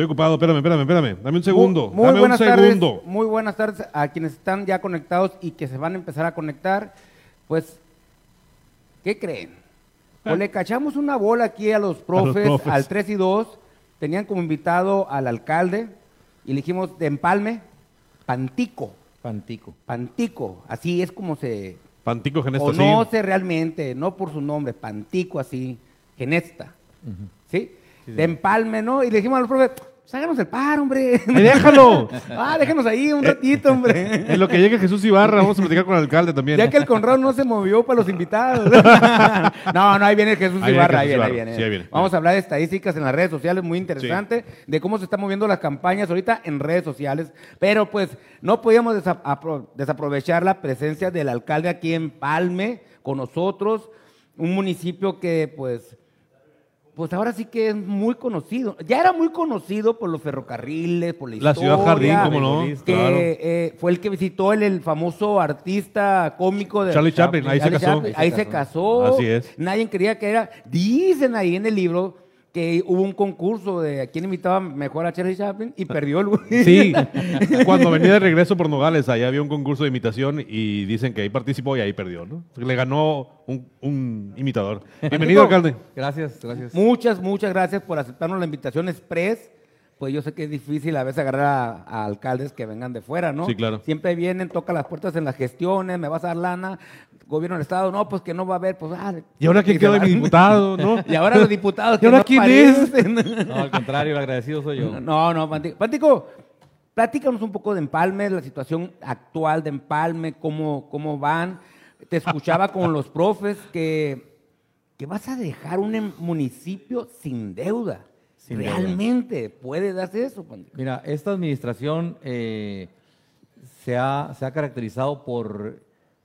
Estoy ocupado, espérame, espérame, espérame. Dame un segundo. Muy, muy Dame un buenas segundo. tardes. Muy buenas tardes a quienes están ya conectados y que se van a empezar a conectar. Pues, ¿qué creen? Pues le cachamos una bola aquí a los profes, profes. al 3 y 2. Tenían como invitado al alcalde y le dijimos de empalme, Pantico. Pantico. Pantico, así es como se Pantico Genesta, sí. conoce realmente, no por su nombre, Pantico así, Genesta. ¿Sí? De empalme, ¿no? Y le dijimos al profe, pues háganos el par, hombre. ¡Ay, déjalo! ah, déjenos ahí un ratito, hombre. En lo que llegue Jesús Ibarra, vamos a platicar con el alcalde también. Ya que el Conrado no se movió para los invitados. no, no, ahí viene Jesús Ahí viene Ibarra, ahí viene, ahí viene. Sí, ahí viene. Vamos a hablar de estadísticas en las redes sociales, muy interesante, de cómo se están moviendo las campañas ahorita en redes sociales. Pero pues no podíamos desa- apro- desaprovechar la presencia del alcalde aquí en Palme con nosotros, un municipio que pues pues ahora sí que es muy conocido. Ya era muy conocido por los ferrocarriles, por la La historia. ciudad jardín, cómo no, Que claro. eh, fue el que visitó el, el famoso artista cómico de Charlie Chaplin, ahí se Charlie casó. Chaplin, Ahí se casó. Así es. Nadie creía que era. Dicen ahí en el libro que hubo un concurso de a quién imitaba mejor a Charlie Chaplin y perdió el güey. Sí, cuando venía de regreso por Nogales, allá había un concurso de imitación y dicen que ahí participó y ahí perdió, ¿no? Le ganó un, un imitador. Bienvenido, alcalde. Gracias, gracias. Muchas, muchas gracias por aceptarnos la invitación express. Pues yo sé que es difícil a veces agarrar a, a alcaldes que vengan de fuera, ¿no? Sí, claro. Siempre vienen, tocan las puertas en las gestiones, me vas a dar lana, gobierno del Estado, no, pues que no va a haber, pues... Ah, ¿Y ahora quién quedó de mi diputado, no? y ahora los diputados ¿Y que ahora no quién es? No, al contrario, el agradecido soy yo. No, no, Pantico. Pantico, platícanos un poco de Empalme, la situación actual de Empalme, cómo, cómo van. Te escuchaba con los profes que, que vas a dejar un em- municipio sin deuda. Sin. ¿Realmente puede darse eso? Mira, esta administración eh, se, ha, se ha caracterizado por,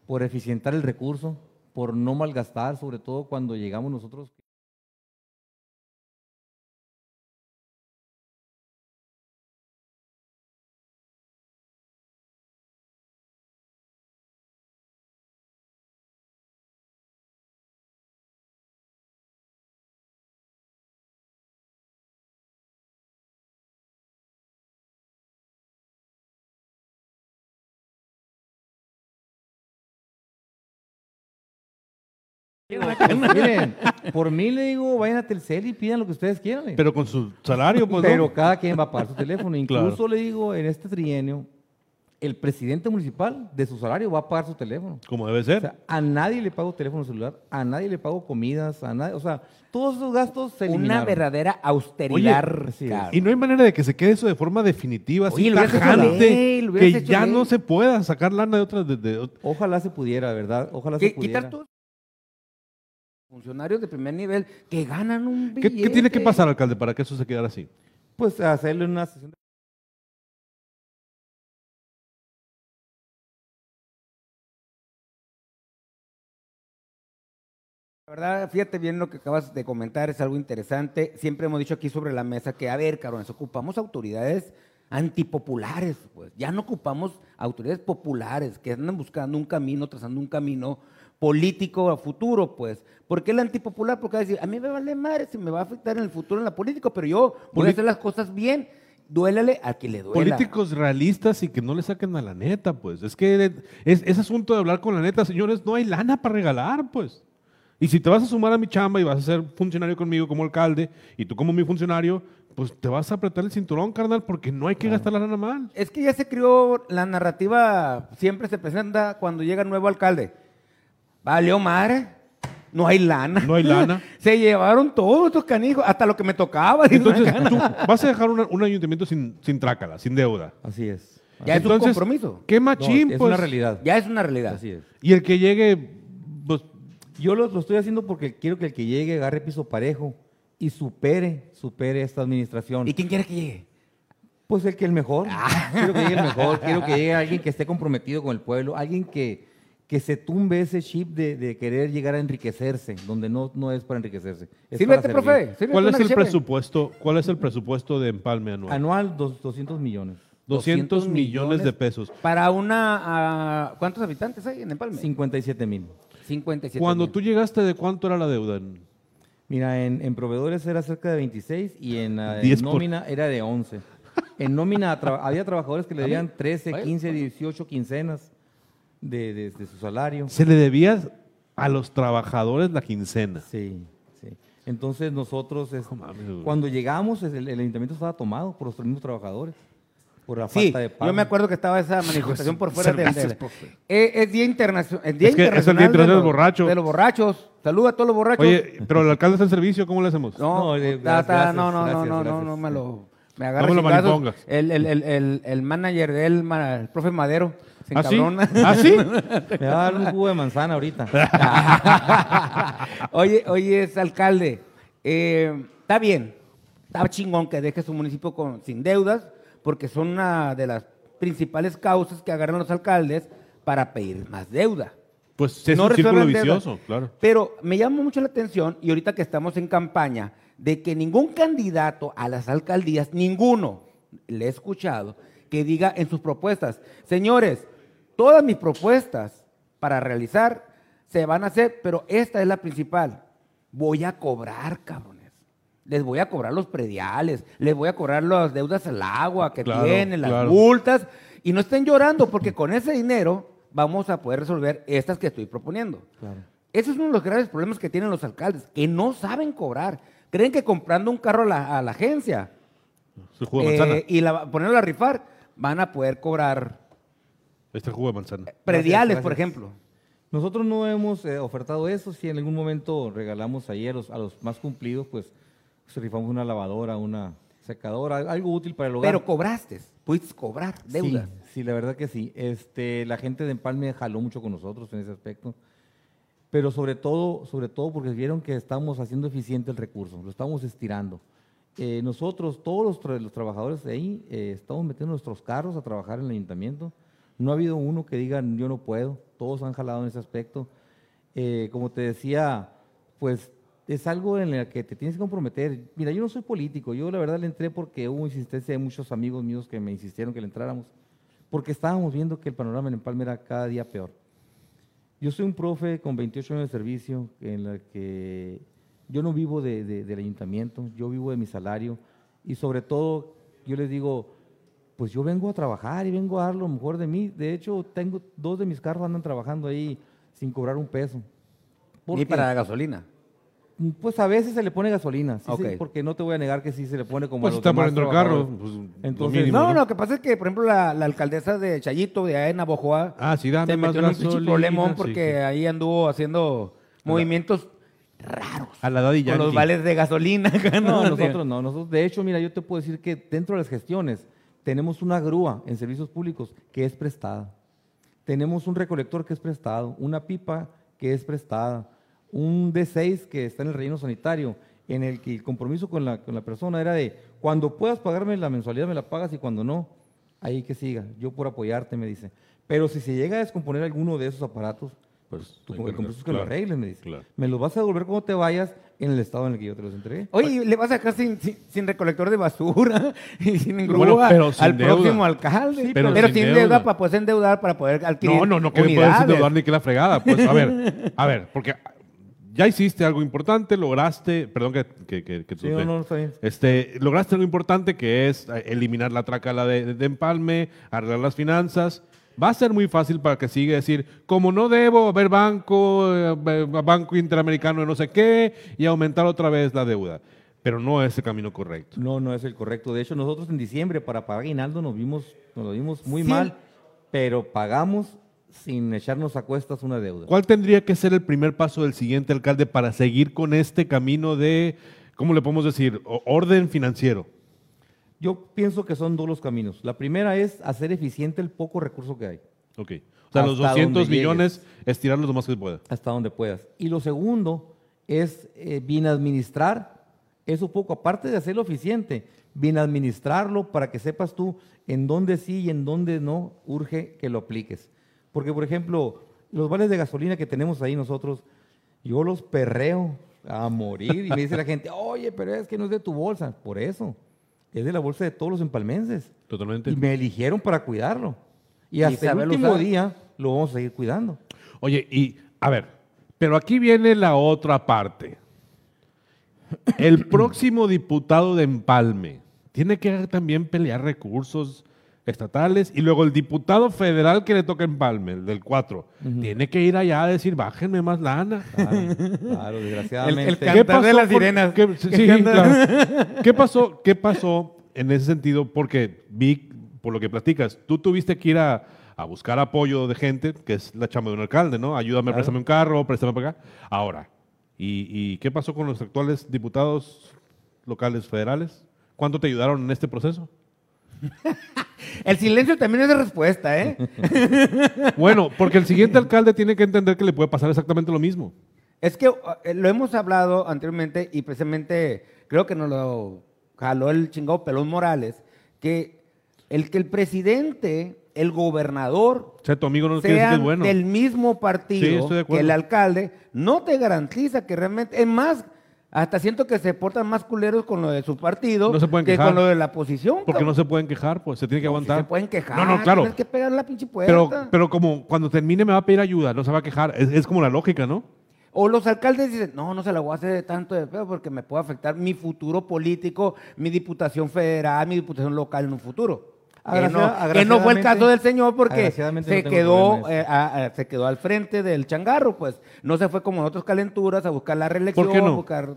por eficientar el recurso, por no malgastar, sobre todo cuando llegamos nosotros. Miren, por mí le digo, vayan a Telcel y pidan lo que ustedes quieran. Pero con su salario, pues, ¿no? Pero cada quien va a pagar su teléfono. Incluso Claro. le digo, en este trienio, el presidente municipal de su salario va a pagar su teléfono. Como debe O ser. sea, a nadie le pago teléfono celular, a nadie le pago comidas, a nadie, o sea, todos esos gastos se Una eliminaron. verdadera austeridad. Oye. Y no hay manera de que se quede eso de forma definitiva, así Oye, tajante, que ya ley. no se pueda sacar lana de otras. De, de- Ojalá se pudiera, ¿verdad? Ojalá se pudiera. quitar todos funcionarios de primer nivel que ganan un ¿Qué, billete. qué tiene que pasar, alcalde, para que eso se quedara así? Pues hacerle una sesión de... La verdad, fíjate bien lo que acabas de comentar, es algo interesante. Siempre hemos dicho aquí sobre la mesa que, a ver, cabrones, ocupamos autoridades antipopulares, pues. Ya no ocupamos autoridades populares que andan buscando un camino, trazando un camino político a futuro, pues. ¿Por qué el antipopular? Porque va a decir, a mí me vale madre si me va a afectar en el futuro en la política, pero yo voy a hacer las cosas bien. Duélale a quien le duela. Políticos realistas y que no le saquen a la neta, pues. Es que es, es asunto de hablar con la neta, señores, no hay lana para regalar, pues. Y si te vas a sumar a mi chamba y vas a ser funcionario conmigo como alcalde y tú como mi funcionario, pues te vas a apretar el cinturón, carnal, porque no hay que gastar la lana mal. Es que ya se creó la narrativa, siempre se presenta cuando llega el nuevo alcalde. Valió madre, no hay lana. No hay lana. se llevaron todos estos canijos, hasta lo que me tocaba. Entonces, tú vas a dejar una- un ayuntamiento sin, sin trácala, sin deuda. Así es. ya es un Entonces, compromiso. Qué No, machín, es pues. una realidad. Ya es una realidad. Así es. Y el que llegue, pues, Yo lo, lo estoy haciendo porque quiero que el que llegue agarre piso parejo y supere, supere esta administración. ¿Y quién quiere que llegue? Pues el que el mejor. Quiero que llegue el mejor. Quiero que llegue alguien que esté comprometido con el pueblo. Alguien que, que se tumbe ese chip de, de querer llegar a enriquecerse, donde no, no es para enriquecerse. es Sí, para vete, profe. sírvete ¿cuál es el presupuesto? ¿Cuál es el presupuesto de empalme anual? Anual, dos- 200 millones. 200 millones de pesos. Para una... ah, ¿Cuántos habitantes hay en Empalme? 57 mil. 57 Cuando mil. tú llegaste, ¿de cuánto era la deuda? Mira, en, en proveedores era cerca de 26 y en, ah, en 10 por- nómina era de 11. En nómina tra- había trabajadores que le debían 13, Oye, 15, 18 quincenas de, de- de su salario. Se le debía a los trabajadores la quincena. Sí, sí. Entonces nosotros, es- No cuando llegamos, es- el, el ayuntamiento estaba tomado por los mismos trabajadores, por la Sí, falta de pago. yo me acuerdo que estaba esa manifestación por fuera del... Profe. Eh, es Día, internacio- el día Es que es el Día Internacional de Internacional los- Borracho. De los borrachos. Saluda a todos los borrachos. Oye, pero el alcalde está en servicio, ¿cómo le hacemos? No, No, eh, está- está- gracias, no, no, no, gracias, no, no, gracias. no me lo me agarra No me lo. El, el, el, el, el manager de él, el profe Madero, se ¿Ah, sí? encabrona. ¿Ah, sí? Me va a dar un jugo de manzana ahorita. oye, oye, es alcalde, eh, está bien, está chingón que deje su municipio con, sin deudas, porque son una de las principales causas que agarran los alcaldes para pedir más deuda. Pues es No un círculo vicioso, claro. Pero me llama mucho la atención, y ahorita que estamos en campaña, de que ningún candidato a las alcaldías, ninguno, le he escuchado, que diga en sus propuestas, señores, todas mis propuestas para realizar se van a hacer, pero esta es la principal. Voy a cobrar, cabrones. Les voy a cobrar los prediales, les voy a cobrar las deudas al agua que Claro, tienen, las claro. multas, y no estén llorando, porque con ese dinero vamos a poder resolver estas que estoy proponiendo. Claro. Ese es uno de los graves problemas que tienen los alcaldes, que no saben cobrar. Creen que comprando un carro a la, a la agencia eh, y la, ponerlo a rifar, van a poder cobrar Este jugo de manzana. prediales, gracias. por ejemplo. Nosotros no hemos eh, ofertado eso. Si en algún momento regalamos ahí a los, a los más cumplidos, pues, pues rifamos una lavadora, una secadora, algo útil para el hogar. Pero cobraste, pudiste cobrar deudas. Sí, sí, la verdad que sí. Este, la gente de Empalme jaló mucho con nosotros en ese aspecto. Pero sobre todo, sobre todo porque vieron que estamos haciendo eficiente el recurso, lo estamos estirando. Eh, nosotros, todos los, tra- los trabajadores de ahí, eh, estamos metiendo nuestros carros a trabajar en el ayuntamiento. No ha habido uno que diga yo no puedo, todos han jalado en ese aspecto. Eh, como te decía, pues es algo en el que te tienes que comprometer. Mira, yo no soy político, yo la verdad le entré porque hubo insistencia de muchos amigos míos que me insistieron que le entráramos, porque estábamos viendo que el panorama en Empalme era cada día peor. Yo soy un profe con 28 años de servicio en la que yo no vivo de- de- del ayuntamiento, yo vivo de mi salario y sobre todo yo les digo, pues yo vengo a trabajar y vengo a dar lo mejor de mí. De hecho, tengo dos de mis carros andan trabajando ahí sin cobrar un peso. ¿Por Y para la gasolina. Pues a veces se le pone gasolina, sí, porque no te voy a negar que sí se le pone como a Pues los está poniendo el carro. Pues, lo Entonces, mínimo, No, no, lo que pasa es que, por ejemplo, la, la alcaldesa de Chayito, de allá en Navojoa, Ah, sí, dame se más metió en un problemón porque sí. ahí anduvo haciendo movimientos raros. A la Daddy Con los vales de gasolina. No, nosotros no. Nosotros, de hecho, mira, yo te puedo decir que dentro de las gestiones tenemos una grúa en servicios públicos que es prestada. Tenemos un recolector que es prestado, una pipa que es prestada, un D6 que está en el relleno sanitario, en el que el compromiso con la, con la persona era de cuando puedas pagarme la mensualidad me la pagas y cuando no, ahí que siga. Yo por apoyarte, me dice. Pero si se llega a descomponer alguno de esos aparatos, Pues, el que- compromiso es que lo claro, arregles, me dice. claro. Me los vas a devolver cuando te vayas en el estado en el que yo te los entregué. Oye, le vas a dejar sin, sin, sin recolector de basura y sin grúa Bueno, pero sin al deuda. próximo alcalde. Sí, pero, pero sin sin, deuda. deuda. para poder endeudar, para poder adquirir No, no, no, que me puedes endeudar ni que la fregada. Pues, a ver, a ver, porque ya hiciste algo importante, lograste, perdón que, que, que, que Sí, no, no, está bien. Este, lograste algo importante que es eh, eliminar la tracala de, de empalme, arreglar las finanzas. Va a ser muy fácil para que siga decir, como no debo haber banco, eh, banco interamericano de no sé qué, y aumentar otra vez la deuda. Pero no es el camino correcto. No, no es el correcto. De hecho, nosotros en diciembre para pagar aguinaldo nos vimos, nos lo vimos muy Sí. mal, pero pagamos sin echarnos a cuestas una deuda. ¿Cuál tendría que ser el primer paso del siguiente alcalde para seguir con este camino de, ¿cómo le podemos decir? O- orden financiero. Yo pienso que son dos los caminos. La primera es hacer eficiente el poco recurso que hay, Ok. O sea, los Hasta 200 donde millones, estirarlos lo más que se pueda. hasta donde puedas. Y lo segundo es eh, bien administrar eso poco, aparte de hacerlo eficiente, bien administrarlo para que sepas tú en dónde sí y en dónde no urge que lo apliques. Porque, por ejemplo, los vales de gasolina que tenemos ahí nosotros, yo los perreo a morir y me dice la gente, oye, pero es que no es de tu bolsa. Por eso, es de la bolsa de todos los empalmenses. Totalmente. Y me eligieron para cuidarlo. Y hasta el último usar. día lo vamos a seguir cuidando. Oye, y a ver, pero aquí viene la otra parte. el próximo diputado de Empalme tiene que también pelear recursos estatales y luego el diputado federal que le toca Empalme, el del 4, tiene que ir allá a decir, bájenme más lana. Claro, claro, desgraciadamente. El cantar de las sirenas. ¿Qué, sí, claro. ¿Qué pasó, ¿Qué pasó en ese sentido? Porque vi, por lo que platicas, tú tuviste que ir a, a buscar apoyo de gente, que es la chamba de un alcalde, ¿no? Ayúdame, Claro. préstame un carro, préstame para acá. Ahora, ¿y, y qué pasó con los actuales diputados locales federales? ¿Cuánto te ayudaron en este proceso? El silencio también es de respuesta, ¿eh? Bueno, porque el siguiente alcalde tiene que entender que le puede pasar exactamente lo mismo. Es que eh, lo hemos hablado anteriormente y precisamente creo que nos lo jaló el chingado Pelón Morales, que el que el presidente, el gobernador, O sea, tu amigo no quiere decir que sean es bueno. del mismo partido de que el alcalde, no te garantiza que realmente, es más, hasta siento que se portan más culeros con lo de su partido No se pueden que quejar. con lo de la oposición. Porque cabrón. no se pueden quejar, pues se tiene que No, si aguantar. se pueden quejar. No, no, claro. Tienes que pegar la pinche puerta. Pero, pero como cuando termine me va a pedir ayuda, no se va a quejar. Es, es como la lógica, ¿no? O los alcaldes dicen, no, no se la voy a hacer de tanto de pedo porque me puede afectar mi futuro político, mi diputación federal, mi diputación local en un futuro. Que no, que no fue el caso del señor porque no se, quedó, eh, a- a- se quedó al frente del changarro, pues. No se fue como en otras calenturas a buscar la reelección, ¿Por qué no? a buscar...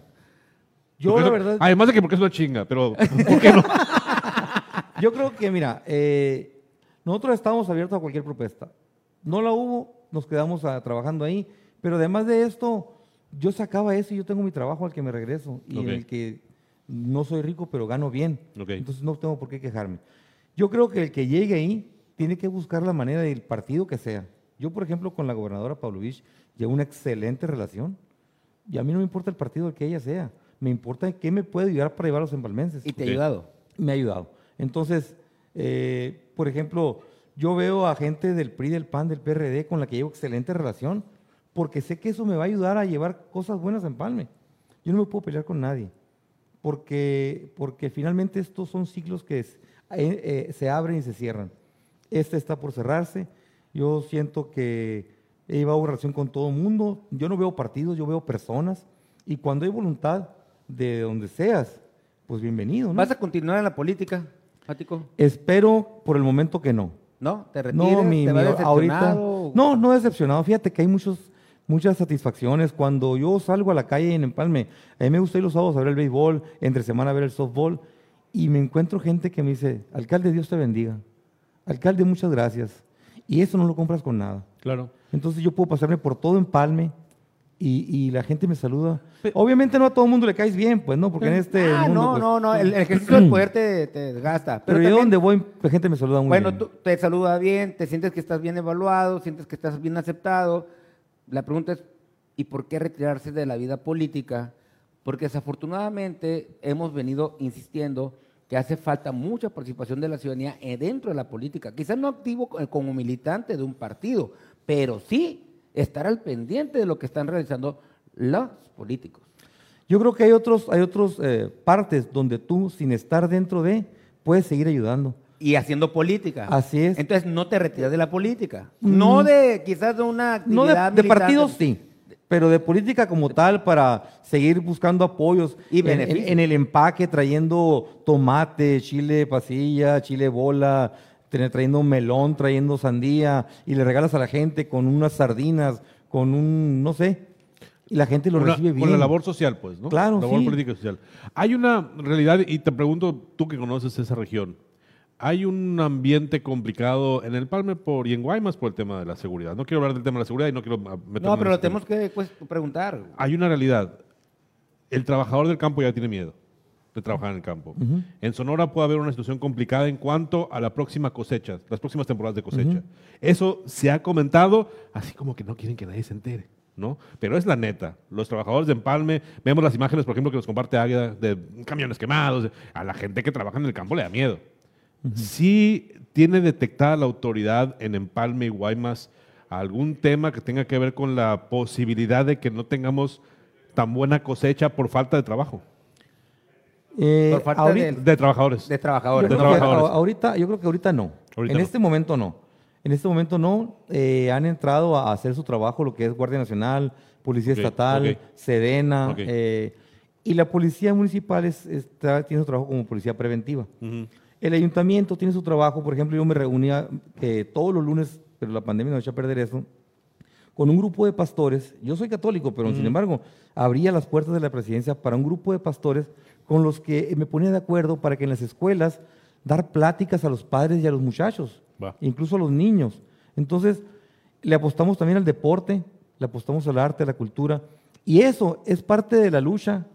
Yo, la eso- verdad, Además de que porque es una chinga, pero ¿por qué no? yo creo que, mira, eh, nosotros estábamos abiertos a cualquier propuesta. No la hubo, nos quedamos trabajando ahí, pero además de esto, yo sacaba eso y yo tengo mi trabajo al que me regreso y en el que no soy rico, pero gano bien. Entonces no tengo por qué quejarme. Yo creo que el que llegue ahí tiene que buscar la manera del partido que sea. Yo, por ejemplo, con la gobernadora Pavlovich llevo una excelente relación y a mí no me importa el partido que ella sea. Me importa qué me puede ayudar para llevar a los empalmenses Y te ha ayudado. me ha ayudado. Entonces, eh, por ejemplo, yo veo a gente del PRI, del PAN, del PRD con la que llevo excelente relación, porque sé que eso me va a ayudar a llevar cosas buenas en Palme. Yo no me puedo pelear con nadie, porque, porque finalmente estos son ciclos que es- eh, eh, se abren y se cierran. Este está por cerrarse. Yo siento que he llevado relación con todo el mundo. Yo no veo partidos, yo veo personas. Y cuando hay voluntad de donde seas, pues bienvenido. ¿no? ¿Vas a continuar en la política, Mático? Espero por el momento que no. ¿No? ¿Te retiras? No, mi, ¿Te mi- ahorita. No, no decepcionado. Fíjate que hay muchos, muchas satisfacciones. Cuando yo salgo a la calle en Empalme, a mí me gusta ir los sábados a ver el béisbol, entre semana a ver el softball, y me encuentro gente que me dice, alcalde, Dios te bendiga. Alcalde, muchas gracias. Y eso no lo compras con nada. Claro. Entonces yo puedo pasarme por todo Empalme y, y la gente me saluda. Obviamente no a todo el mundo le caes bien, pues no, porque en este Ah, mundo, no, pues, no, no. El, el ejercicio del poder te, te desgasta. Pero, yo también- donde voy, la gente me saluda muy Bueno, bien. tú te saluda bien, te sientes que estás bien evaluado, sientes que estás bien aceptado. La pregunta es, ¿y por qué retirarse de la vida política? Porque desafortunadamente hemos venido insistiendo que hace falta mucha participación de la ciudadanía dentro de la política. Quizás no activo co- como militante de un partido, pero sí estar al pendiente de lo que están realizando los políticos. Yo creo que hay otros, hay otros eh, partes donde tú, sin estar dentro de, puedes seguir ayudando. Y haciendo política. Así es. Entonces no te retiras de la política. No de quizás de una No de, actividad de militante. partidos sí, pero de política como tal para seguir buscando apoyos Y en- en, beneficios. en el empaque trayendo tomate, chile pasilla, chile bola, tra- trayendo melón, trayendo sandía y le regalas a la gente con unas sardinas, con un no sé, y la gente lo la- recibe bien. Con la labor social, pues, ¿no? Claro, Labor sí. política y social. Hay una realidad, y te pregunto, tú que conoces esa región, hay un ambiente complicado en el Palme por, y en Guaymas por el tema de la seguridad. No quiero hablar del tema de la seguridad y no quiero ah, meterme No, pero lo tenemos tema. que pues, preguntar. Hay una realidad. El trabajador del campo ya tiene miedo de trabajar en el campo. En Sonora puede haber una situación complicada en cuanto a la próxima cosecha, las próximas temporadas de cosecha. Eso se ha comentado, así como que no quieren que nadie se entere. ¿no? Pero es la neta. Los trabajadores de Empalme, vemos las imágenes, por ejemplo, que nos comparte Águeda de camiones quemados. A la gente que trabaja en el campo le da miedo. Sí tiene detectada la autoridad en Empalme y Guaymas algún tema que tenga que ver con la posibilidad de que no tengamos tan buena cosecha por falta de trabajo, Eh, Por falta ahorita- de- de trabajadores. De Yo trabajadores. De que ahorita, yo creo que ahorita no. Ahorita en no. este momento no. En este momento no. Eh, han entrado a hacer su trabajo, lo que es Guardia Nacional, Policía Estatal, ok. Sedena. Eh, Y la policía municipal es- está- tiene su trabajo como policía preventiva. El ayuntamiento tiene su trabajo, por ejemplo, yo me reunía eh, todos los lunes, pero la pandemia nos echó a perder eso, con un grupo de pastores. Yo soy católico, pero sin embargo, abría las puertas de la presidencia para un grupo de pastores con los que me ponía de acuerdo para que en las escuelas dar pláticas a los padres y a los muchachos, incluso a los niños. Entonces, le apostamos también al deporte, le apostamos al arte, a la cultura, y eso es parte de la lucha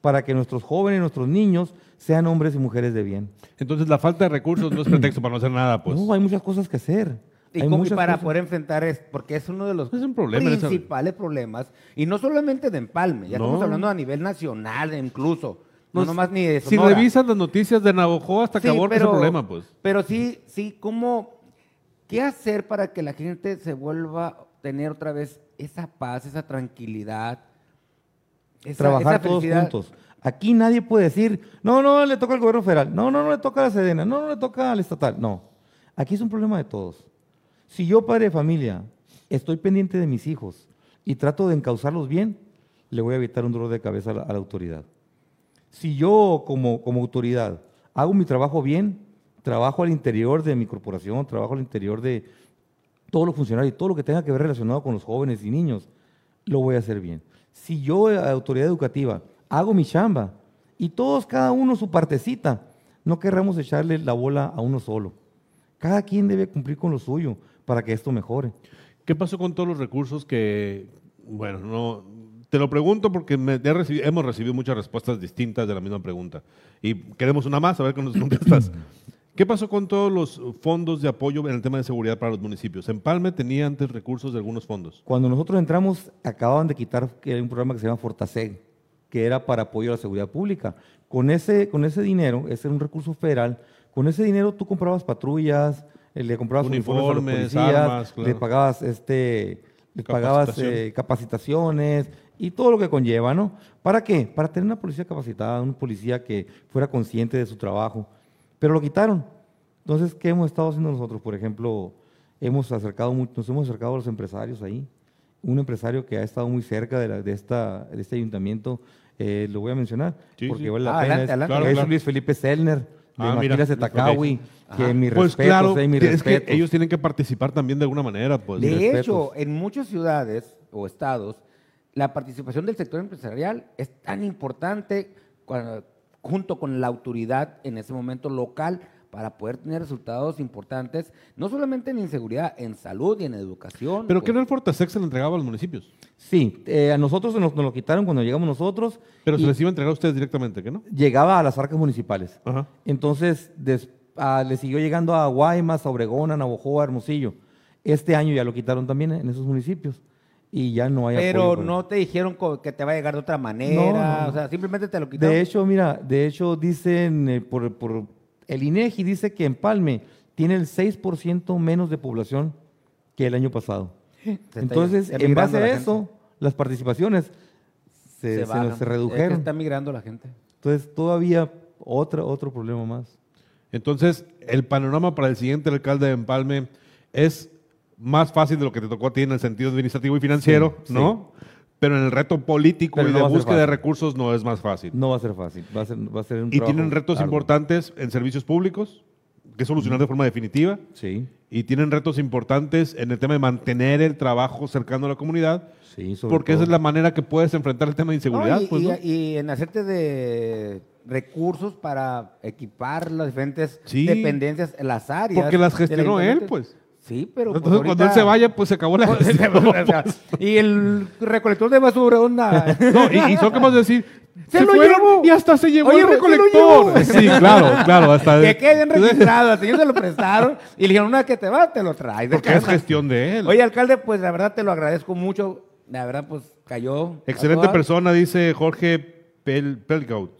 para que nuestros jóvenes, nuestros niños, sean hombres y mujeres de bien. Entonces la falta de recursos no es pretexto para no hacer nada, pues. No, hay muchas cosas que hacer. Y, Hay cómo- y muchas para cosas- poder enfrentar es porque es uno de los Es un problema, esa- principales problemas y no solamente de Empalme, ya No. estamos hablando a nivel nacional incluso, no Pues, nomás ni de Si revisas las noticias de Navajo hasta que Sí, aborta ese problema, pues. Pero sí, sí, ¿cómo, qué hacer para que la gente se vuelva a tener otra vez esa paz, esa tranquilidad, esa, trabajar esa todos juntos. Aquí nadie puede decir, no, no, le toca al gobierno federal, no, no, no le toca a la Sedena, no, no le toca al estatal. No, aquí es un problema de todos. Si yo, padre de familia, estoy pendiente de mis hijos y trato de encauzarlos bien, le voy a evitar un dolor de cabeza a la, a la autoridad. Si yo, como, como autoridad, hago mi trabajo bien, trabajo al interior de mi corporación, trabajo al interior de todos los funcionarios y todo lo que tenga que ver relacionado con los jóvenes y niños, lo voy a hacer bien. Si yo, eh, autoridad educativa, hago mi chamba y todos, cada uno su partecita, no querramos echarle la bola a uno solo. Cada quien debe cumplir con lo suyo para que esto mejore. ¿Qué pasó con todos los recursos que, bueno, no, te lo pregunto porque me- hemos recibido muchas respuestas distintas de la misma pregunta y queremos una más, a ver qué nos contestas. ¿Qué pasó con todos los fondos de apoyo en el tema de seguridad para los municipios? Empalme tenía antes recursos de algunos fondos. Cuando nosotros entramos, acababan de quitar un programa que se llama Fortaseg, que era para apoyo a la seguridad pública. Con ese, con ese dinero, ese era un recurso federal, con ese dinero tú comprabas patrullas, eh, le comprabas uniformes, a los Uniformes, policías, armas, claro. le pagabas, este, le pagabas eh, capacitaciones y todo lo que conlleva, ¿no? ¿Para qué? Para tener una policía capacitada, un policía que fuera consciente de su trabajo. Pero lo quitaron. Entonces, ¿qué hemos estado haciendo nosotros? Por ejemplo, hemos acercado, nos hemos acercado a los empresarios ahí. Un empresario que ha estado muy cerca de, la- de esta, de este ayuntamiento, eh, lo voy a mencionar, Sí, porque sí. vale la Ah, pena. adelante, es, adelante. Claro, es claro. Luis Felipe Sellner, de Ah, mira, Maquilas de ok. Tacawi, que mis Pues respetos, claro, eh, mis es que ellos tienen que participar también de alguna manera, pues. De respetos. hecho, en muchas ciudades o estados, la participación del sector empresarial es tan importante junto con la autoridad en ese momento local para poder tener resultados importantes, no solamente en inseguridad, en salud y en educación. Pero que pues. no el Fortasec se le entregaba a los municipios, Sí, eh, a nosotros nos, nos lo quitaron cuando llegamos nosotros. pero se les iba a entregar a ustedes directamente, ¿que no? Llegaba a las arcas municipales. Ajá. Entonces, des- ah, le siguió llegando a Guaymas, a Obregón, a Navojoa, a Hermosillo. Este año ya lo quitaron también en esos municipios. Y ya no hay Pero apoyo no te dijeron que te va a llegar de otra manera, No, no, no. o sea, simplemente te lo quitaron. De hecho, mira, de hecho dicen, eh, por, por- el INEGI dice que Empalme tiene el 6% menos de población que el año pasado. Entonces, en base a la eso, gente. las participaciones se, se, Es que redujeron. está migrando la gente. Entonces, todavía otra, otro problema más. Entonces, el panorama para el siguiente alcalde de Empalme es más fácil de lo que te tocó a ti en el sentido administrativo y financiero, Sí, ¿no? Pero en el reto político Pero y no de búsqueda de recursos no es más fácil. No va a ser fácil. Va a ser, va a ser un y tienen retos importantes en servicios públicos, que solucionar de forma definitiva, Sí, y tienen retos importantes en el tema de mantener el trabajo cercano a la comunidad, sí, sobre porque esa es la manera que puedes enfrentar el tema de inseguridad. No, y, pues, y- ¿no? y en hacerte de recursos para equipar las diferentes Sí. dependencias, las áreas. Porque las gestionó él, pues. Sí, pero. pues, Entonces, cuando él se vaya, pues se acabó la O gestión. sea, y el recolector de basura, onda. No, y, y son capaces de decir, ¡Se se, lo llevó! y hasta se llevó Oye, el recolector. Sí, claro, claro, hasta que quede bien registrado. Al señor se lo prestaron y le dijeron, una que te va, te lo traes. porque es casa". gestión de él. Oye, alcalde, pues la verdad te lo agradezco mucho. La verdad, pues cayó. Excelente persona, dice Jorge Pel Pelgaut.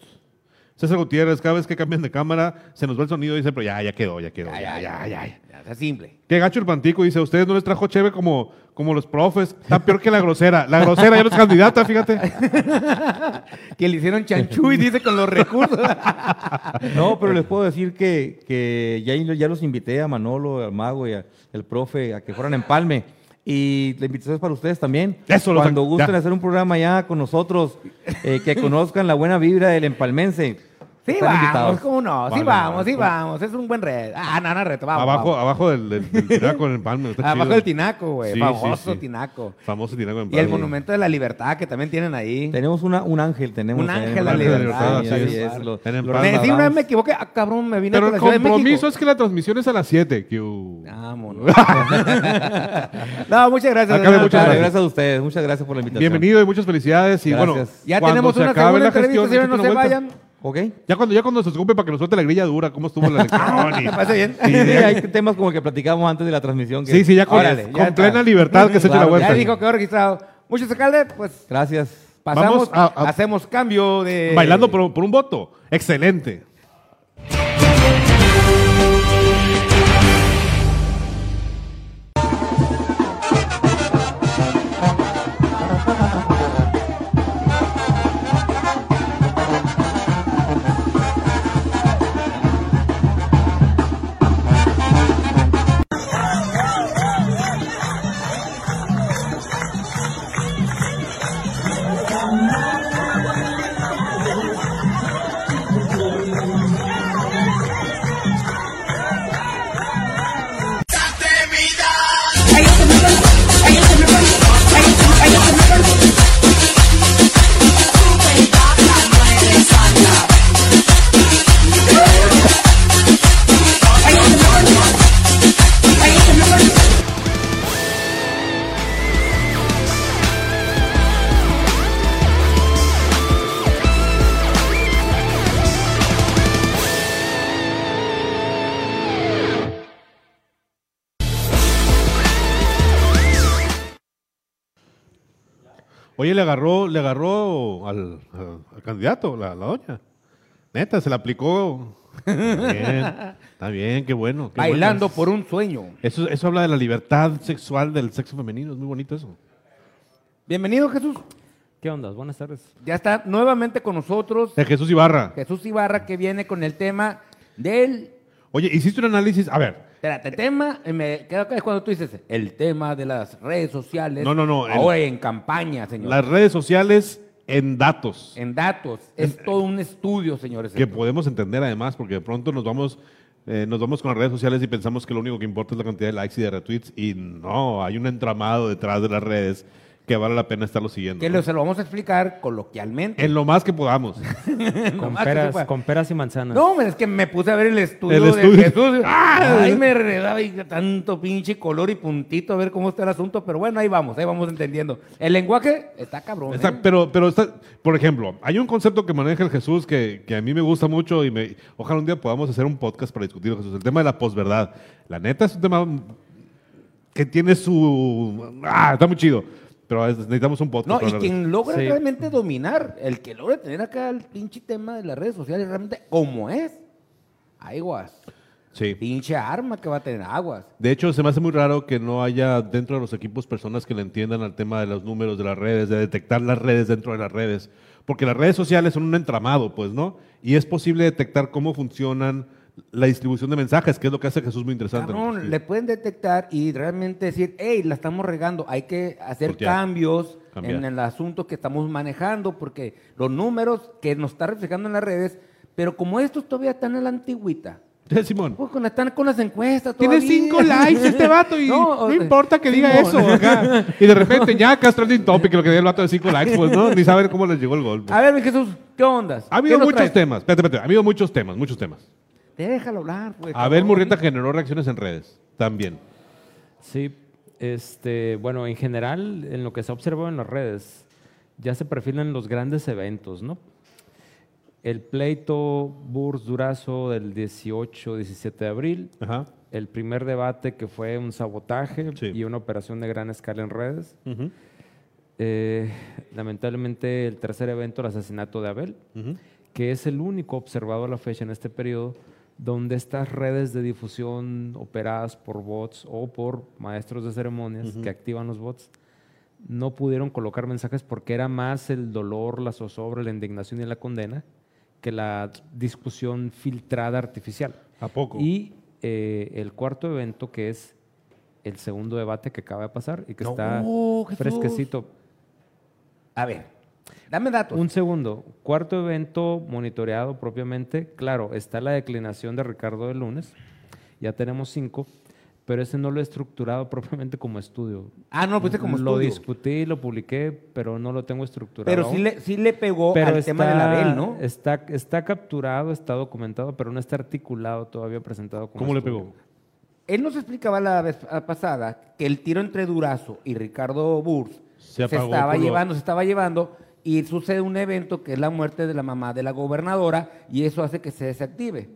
César Gutiérrez, cada vez que cambian de cámara, se nos va el sonido y dice, pero ya, ya quedó, ya quedó. Ya, ya, ya, ya, ya. Está simple. Qué gacho el pantico, dice, a ustedes no les trajo cheve como, como los profes. Está peor que la grosera. La grosera ya no es candidata, fíjate. Que le hicieron chanchuy, dice, con los recursos. No, pero les puedo decir que, que ya, ya los invité a Manolo, al Mago y a- al profe a que fueran en Palme. Y la invitación es para ustedes también. Eso, lo Cuando gusten ya. hacer un programa ya con nosotros, eh, que conozcan la buena vibra del empalmense. Sí, están vamos, invitados. ¿cómo no? Sí, Vale, vamos, vale. sí, vamos. Es un buen reto. Ah, no, no, reto, vamos. abajo, vamos. abajo del, del, del tinaco en el palme. está Abajo chido. del tinaco, güey. Sí, sí, Famoso sí. tinaco. Famoso tinaco en Y el monumento de la libertad que también tienen ahí. Tenemos una, un ángel, tenemos. Un ángel a la ángel libertad, sí, así es. es, lo- En el lo Me, sí, una vez me equivoqué. Ah, cabrón, me vine Pero el la Ciudad de México. compromiso es que la transmisión es a las 7. Que, Vámonos. no, muchas gracias. Acabe, señor muchas. Gracias a ustedes, muchas gracias por la invitación. Bienvenido y muchas felicidades. Y Gracias. bueno, Ya cuando tenemos se una acabe segunda la entrevista, gestión, señores, échate no una se vuelta. ¿Ok? Ya cuando, ya cuando se ocupe para que nos suelte la grilla dura, cómo estuvo la elección. Me parece bien. Sí, hay temas como el que platicamos antes de la transmisión. que- Sí, sí, ya con, Órale, con ya plena libertad que se eche la Claro, vuelta. Ya dijo que quedó registrado. Muchos alcalde, pues Gracias. pasamos, Vamos a- a- hacemos cambio de... Bailando por, por un voto. Excelente. Le agarró, le agarró al, al- al candidato, la, la doña. Neta, se la aplicó. Está bien, está bien, qué bueno. qué Bailando por un sueño. Eso, eso habla de la libertad sexual del sexo femenino, es muy bonito eso. Bienvenido, Jesús. ¿Qué onda? Buenas tardes. Ya está nuevamente con nosotros De Jesús Ibarra. Jesús Ibarra, que viene con el tema del... Oye, hiciste un análisis, a ver, Espérate, el tema, eh, me quedo acá es cuando tú dices, el tema de las redes sociales. No, no, no, el- Ahora en campaña, señor. las redes sociales en datos. En datos. Es todo un estudio, señores. que podemos entender además, porque de pronto nos vamos, eh, nos vamos con las redes sociales y pensamos que lo único que importa es la cantidad de likes y de retweets, y no, hay un entramado detrás de las redes que vale la pena estarlo siguiendo. Que se lo vamos a explicar coloquialmente. En lo más que podamos. Con más peras, pueda. con peras y manzanas. No, hombre, es que me puse a ver el estudio, El de estudio. Jesús. ¡Ah! Ay, me redaba y tanto pinche color y puntito a ver cómo está el asunto. Pero bueno, ahí vamos, ahí vamos entendiendo. El lenguaje está cabrón. Está- ¿eh? pero, pero está, por ejemplo, hay un concepto que maneja el Jesús que, que a mí me gusta mucho y me, ojalá un día podamos hacer un podcast para discutir Jesús. El tema de la posverdad. La neta es un tema que tiene su... Ah, está muy chido. Pero es- necesitamos un podcast. No, y de quien logra Sí. realmente dominar, el que logra tener acá el pinche tema de las redes sociales realmente como es, aguas. Sí. Pinche arma que va a tener aguas. De hecho, se me hace muy raro que no haya dentro de los equipos personas que le entiendan al tema de los números de las redes, de detectar las redes dentro de las redes. Porque las redes sociales son un entramado, pues, ¿no? Y es posible detectar cómo funcionan la distribución de mensajes, que es lo que hace Jesús muy interesante. Cabrón, le pueden detectar y realmente decir, hey, la estamos regando, hay que hacer Voltear. cambios Cambiar. en el asunto que estamos manejando, porque los números que nos está reflejando en las redes, pero como estos todavía están en la antigüita, Sí, Simón. pues con- están con las encuestas Tiene cinco likes este vato y No, importa que diga eso. acá. Y de repente ya acá es trending topic lo que diga el vato de cinco likes, pues, ¿no? Ni saber cómo les llegó el golpe. A ver, Jesús, ¿qué ondas? Ha habido ¿Qué nos muchos traes? temas. Espérate, espérate. Ha habido muchos temas, muchos temas. Déjalo hablar, pues. Abel. Murrieta generó reacciones en redes. También. Sí, este, bueno, en general, en lo que se ha observado en las redes, ya se perfilan los grandes eventos, ¿no? El pleito Burs Durazo del 18-17 de abril, Ajá. el primer debate que fue un sabotaje Sí. y una operación de gran escala en redes. Eh, lamentablemente, el tercer evento, el asesinato de Abel, que es el único observado a la fecha en este periodo donde estas redes de difusión operadas por bots o por maestros de ceremonias que activan los bots no pudieron colocar mensajes porque era más el dolor, la zozobra, la indignación y la condena que la discusión filtrada artificial. ¿A poco? Y eh, el cuarto evento, que es el segundo debate que acaba de pasar y que No, está Jesús. fresquecito. A ver, dame datos. Un segundo, cuarto evento monitoreado propiamente, claro, está la declinación de Ricardo del lunes, ya tenemos cinco, pero ese no lo he estructurado propiamente como estudio. ah, no, lo pusiste como lo estudio. discutí, lo publiqué, pero no lo tengo estructurado. Pero sí le, sí le pegó Pero al tema del Abel, ¿no? Está, está capturado, está documentado, pero no está articulado todavía presentado como ¿Cómo le pegó? Él nos explicaba la vez pasada que el tiro entre Durazo y Ricardo Burs Se estaba lo- llevando, se estaba llevando y sucede un evento que es la muerte de la mamá de la gobernadora y eso hace que se desactive.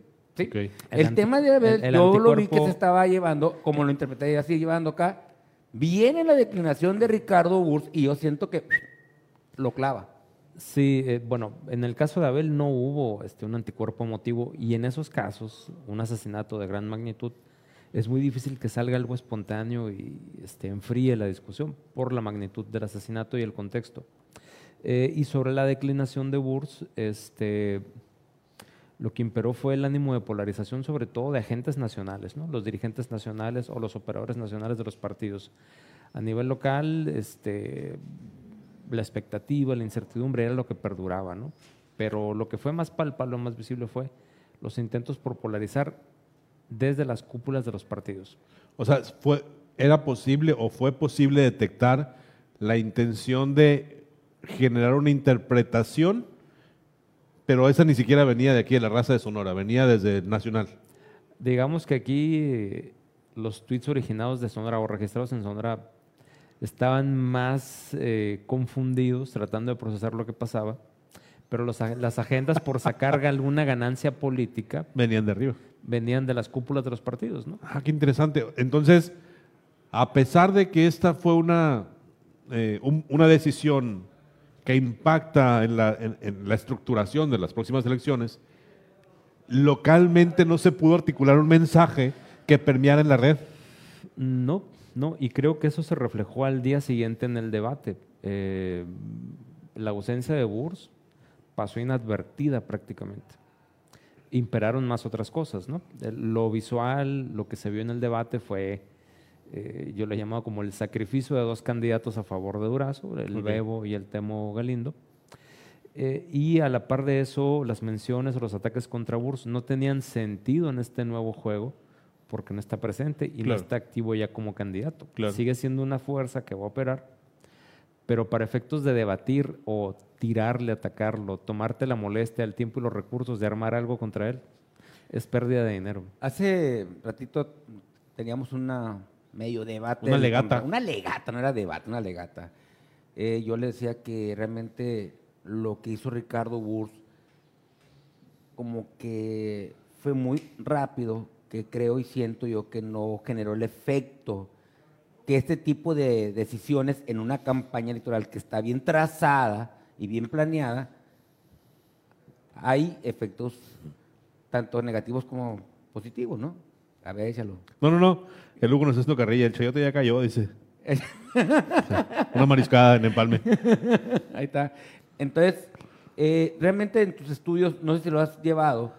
El, tema de Abel, el- el yo lo vi que se estaba llevando, como lo interpreté así, llevando acá. Viene la declinación de Ricardo Burs y yo siento que lo clava. Sí, eh, bueno, en el caso de Abel no hubo este, un anticuerpo emotivo y en esos casos, un asesinato de gran magnitud, es muy difícil que salga algo espontáneo y este, enfríe la discusión por la magnitud del asesinato y el contexto. Eh, y sobre la declinación de Burs, este, lo que imperó fue el ánimo de polarización, sobre todo de agentes nacionales, ¿no? los dirigentes nacionales o los operadores nacionales de los partidos. A nivel local, este, la expectativa, la incertidumbre era lo que perduraba, ¿no? Pero lo que fue más palpable, más visible fue los intentos por polarizar desde las cúpulas de los partidos. O sea, fue, ¿era posible o fue posible detectar la intención de generar una interpretación? Pero esa ni siquiera venía de aquí, de la raza de Sonora, venía desde Nacional. Digamos que aquí eh, los tweets originados de Sonora o registrados en Sonora estaban más eh, confundidos tratando de procesar lo que pasaba, pero los las agendas por sacar alguna ganancia política Venían de arriba. venían de las cúpulas de los partidos, ¿no? Ah, qué interesante. Entonces, a pesar de que esta fue una, eh, un- una decisión que impacta en la, en- en la estructuración de las próximas elecciones, localmente no se pudo articular un mensaje que permeara en la red. No, no, y creo que eso se reflejó al día siguiente en el debate. Eh, la ausencia de Burs pasó inadvertida prácticamente. Imperaron más otras cosas, ¿no? El- Lo visual, lo que se vio en el debate fue, eh, yo le he llamado como el sacrificio de dos candidatos a favor de Durazo, el. Bebo y el Temo Galindo. Eh, y a la par de eso, las menciones o los ataques contra Burs no tenían sentido en este nuevo juego porque no está presente y no está activo ya como candidato. Claro. Sigue siendo una fuerza que va a operar, pero para efectos de debatir o tirarle, atacarlo, tomarte la molestia, el tiempo y los recursos de armar algo contra él, es pérdida de dinero. Hace ratito teníamos una medio debate. Una legata. Una legata, no era debate, una legata. Eh, yo le decía que realmente lo que hizo Ricardo Burs como que fue muy rápido, que creo y siento yo que no generó el efecto que este tipo de decisiones en una campaña electoral que está bien trazada y bien planeada, hay efectos tanto negativos como positivos, ¿no? A ver, échalo. No, no, no. El Hugo nos está haciendo carrilla. El chayote ya cayó, dice. Una mariscada en empalme. Ahí está. Entonces, eh, realmente en tus estudios, no sé si lo has llevado,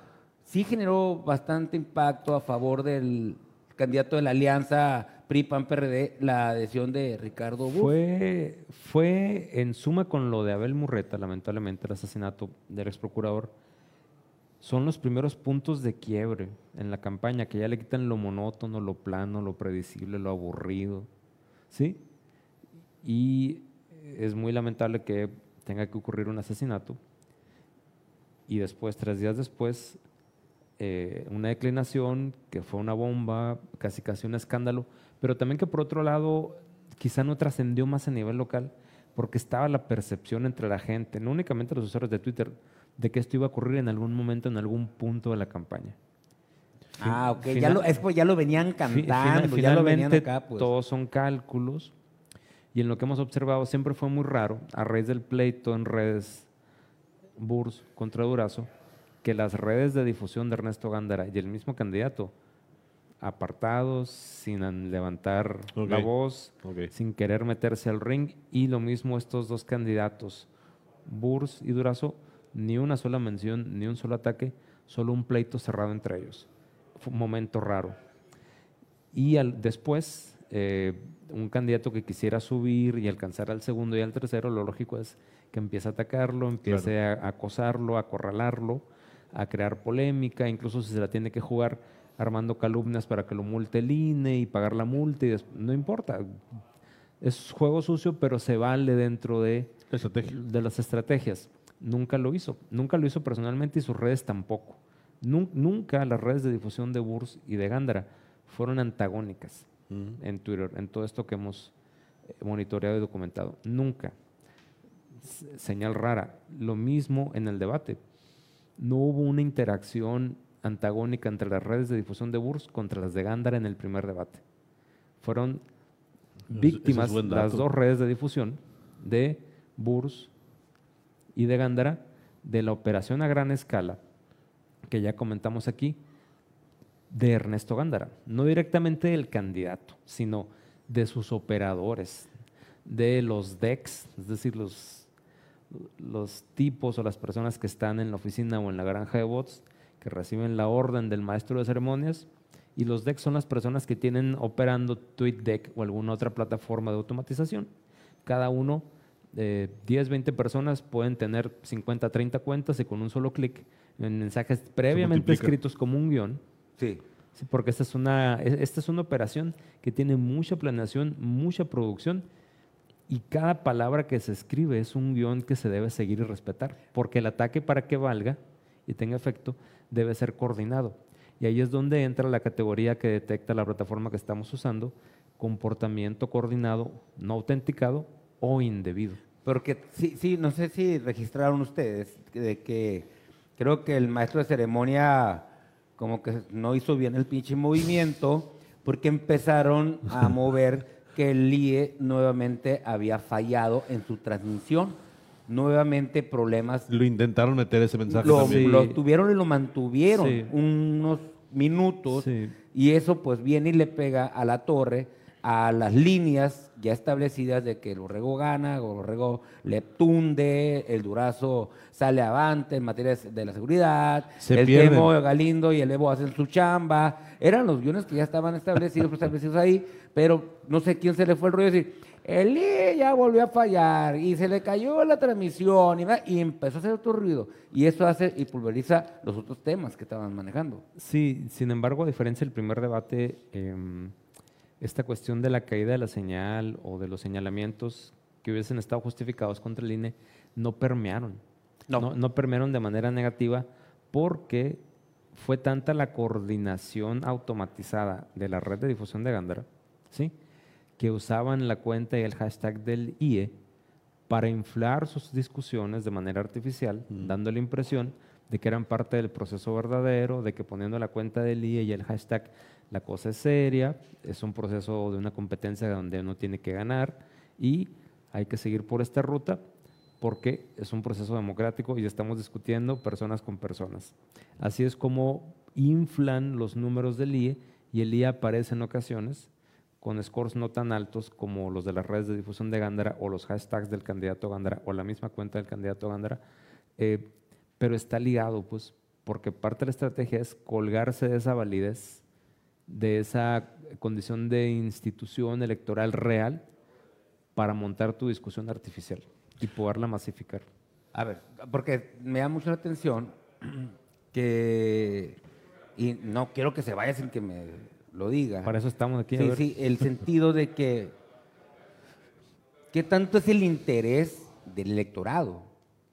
sí generó bastante impacto a favor del candidato de la alianza PRI-PAN-PRD, la adhesión de Ricardo Burs. Fue, fue en suma con lo de Abel Murreta, lamentablemente, el asesinato del ex procurador, son los primeros puntos de quiebre en la campaña, que ya le quitan lo monótono, lo plano, lo predecible, lo aburrido. ¿Sí? Y es muy lamentable que tenga que ocurrir un asesinato y después, tres días después, eh, una declinación que fue una bomba, casi casi un escándalo, pero también que por otro lado quizá no trascendió más a nivel local porque estaba la percepción entre la gente, no únicamente los usuarios de Twitter, de que esto iba a ocurrir en algún momento, en algún punto de la campaña. Ah, ok. ya, Final- lo, es, pues, ya lo venían cantando, fina- ya lo venían finalmente acá, pues. todos son cálculos y en lo que hemos observado siempre fue muy raro, a raíz del pleito en redes Burs contra Durazo, que las redes de difusión de Ernesto Gándara y el mismo candidato, apartados, sin an- levantar la Ok. voz, Ok. sin querer meterse al ring, y lo mismo estos dos candidatos, Burs y Durazo, ni una sola mención, ni un solo ataque, solo un pleito cerrado entre ellos. Fue un momento raro. Y al- después, eh, un candidato que quisiera subir y alcanzar al segundo y al tercero, lo lógico es que empiece a atacarlo, empiece a, a acosarlo, a acorralarlo, a crear polémica, incluso si se la tiene que jugar armando calumnias para que lo multe el INE y pagar la multa, y no importa. Es juego sucio, pero se vale dentro de las estrategias. Nunca lo hizo, nunca lo hizo personalmente y sus redes tampoco. Nun- nunca las redes de difusión de Burs y de Gándara fueron antagónicas en Twitter, en todo esto que hemos eh, monitoreado y documentado. Nunca. Señal rara. Lo mismo en el debate. No hubo una interacción antagónica entre las redes de difusión de Burs contra las de Gándara en el primer debate. Fueron es víctimas buen las dos redes de difusión de Burs y de Gándara de la operación a gran escala que ya comentamos aquí de Ernesto Gándara, no directamente del candidato, sino de sus operadores, de los DEX, es decir, los, los tipos o las personas que están en la oficina o en la granja de bots que reciben la orden del maestro de ceremonias y los DEX son las personas que tienen operando TweetDeck o alguna otra plataforma de automatización. Cada uno, eh, 10, 20 personas pueden tener 50, 30 cuentas y con un solo clic en mensajes previamente escritos como un guion Sí. Sí, porque esta es, una, e- esta es una operación que tiene mucha planeación, mucha producción y cada palabra que se escribe es un guion que se debe seguir y respetar, porque el ataque para que valga y tenga efecto debe ser coordinado. Y ahí es donde entra la categoría que detecta la plataforma que estamos usando, comportamiento coordinado, no autenticado o indebido. Porque sí, sí, no sé si registraron ustedes de que creo que el maestro de ceremonia como que no hizo bien el pinche movimiento porque empezaron a mover que el IE nuevamente había fallado en su transmisión. Nuevamente problemas. Lo intentaron meter ese mensaje Lo, también. Sí. lo tuvieron y lo mantuvieron Sí. unos minutos Sí. y eso pues viene y le pega a la torre, a las líneas ya establecidas de que el borrego gana, el borrego le tunde, el durazo sale avante en materia de- la seguridad, Se el pierden. Temo, Galindo y el Evo hacen su chamba. Eran los guiones que ya estaban establecidos, pues, establecidos ahí, pero no sé quién se le fue el rollo de decir, el IE ya volvió a fallar y se le cayó la transmisión y, y empezó a hacer otro ruido. Y eso hace y pulveriza los otros temas que estaban manejando. Sí, sin embargo, a diferencia del primer debate, em, esta cuestión de la caída de la señal o de los señalamientos que hubiesen estado justificados contra el INE no permearon. No. No, no permearon de manera negativa porque fue tanta la coordinación automatizada de la red de difusión de Gándara, ¿sí? que usaban la cuenta y el hashtag del IE para inflar sus discusiones de manera artificial, dando la impresión de que eran parte del proceso verdadero, de que poniendo la cuenta del IE y el hashtag la cosa es seria, es un proceso de una competencia donde uno tiene que ganar y hay que seguir por esta ruta porque es un proceso democrático y estamos discutiendo personas con personas. Así es como inflan los números del IE y el IE aparece en ocasiones con scores no tan altos como los de las redes de difusión de Gándara o los hashtags del candidato Gándara o la misma cuenta del candidato Gándara, eh, pero está ligado, pues, porque parte de la estrategia es colgarse de esa validez, de esa condición de institución electoral real para montar tu discusión artificial y poderla masificar. A ver, porque me da mucho la atención que, y no quiero que se vaya sin que me lo diga. Para eso estamos aquí. Sí, sí, el sentido de que, ¿qué tanto es el interés del electorado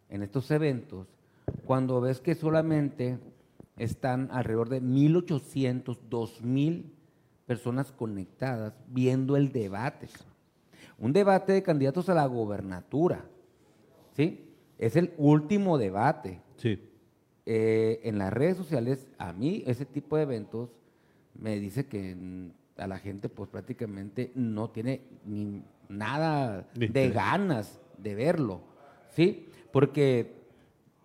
en estos eventos cuando ves que solamente están alrededor de 1.800, 2.000 personas conectadas viendo el debate? Un debate de candidatos a la gobernatura, ¿sí? Es el último debate. Sí. Eh, en las redes sociales, a mí ese tipo de eventos me dice que a la gente pues prácticamente no tiene ni nada de ganas de verlo, ¿sí? Porque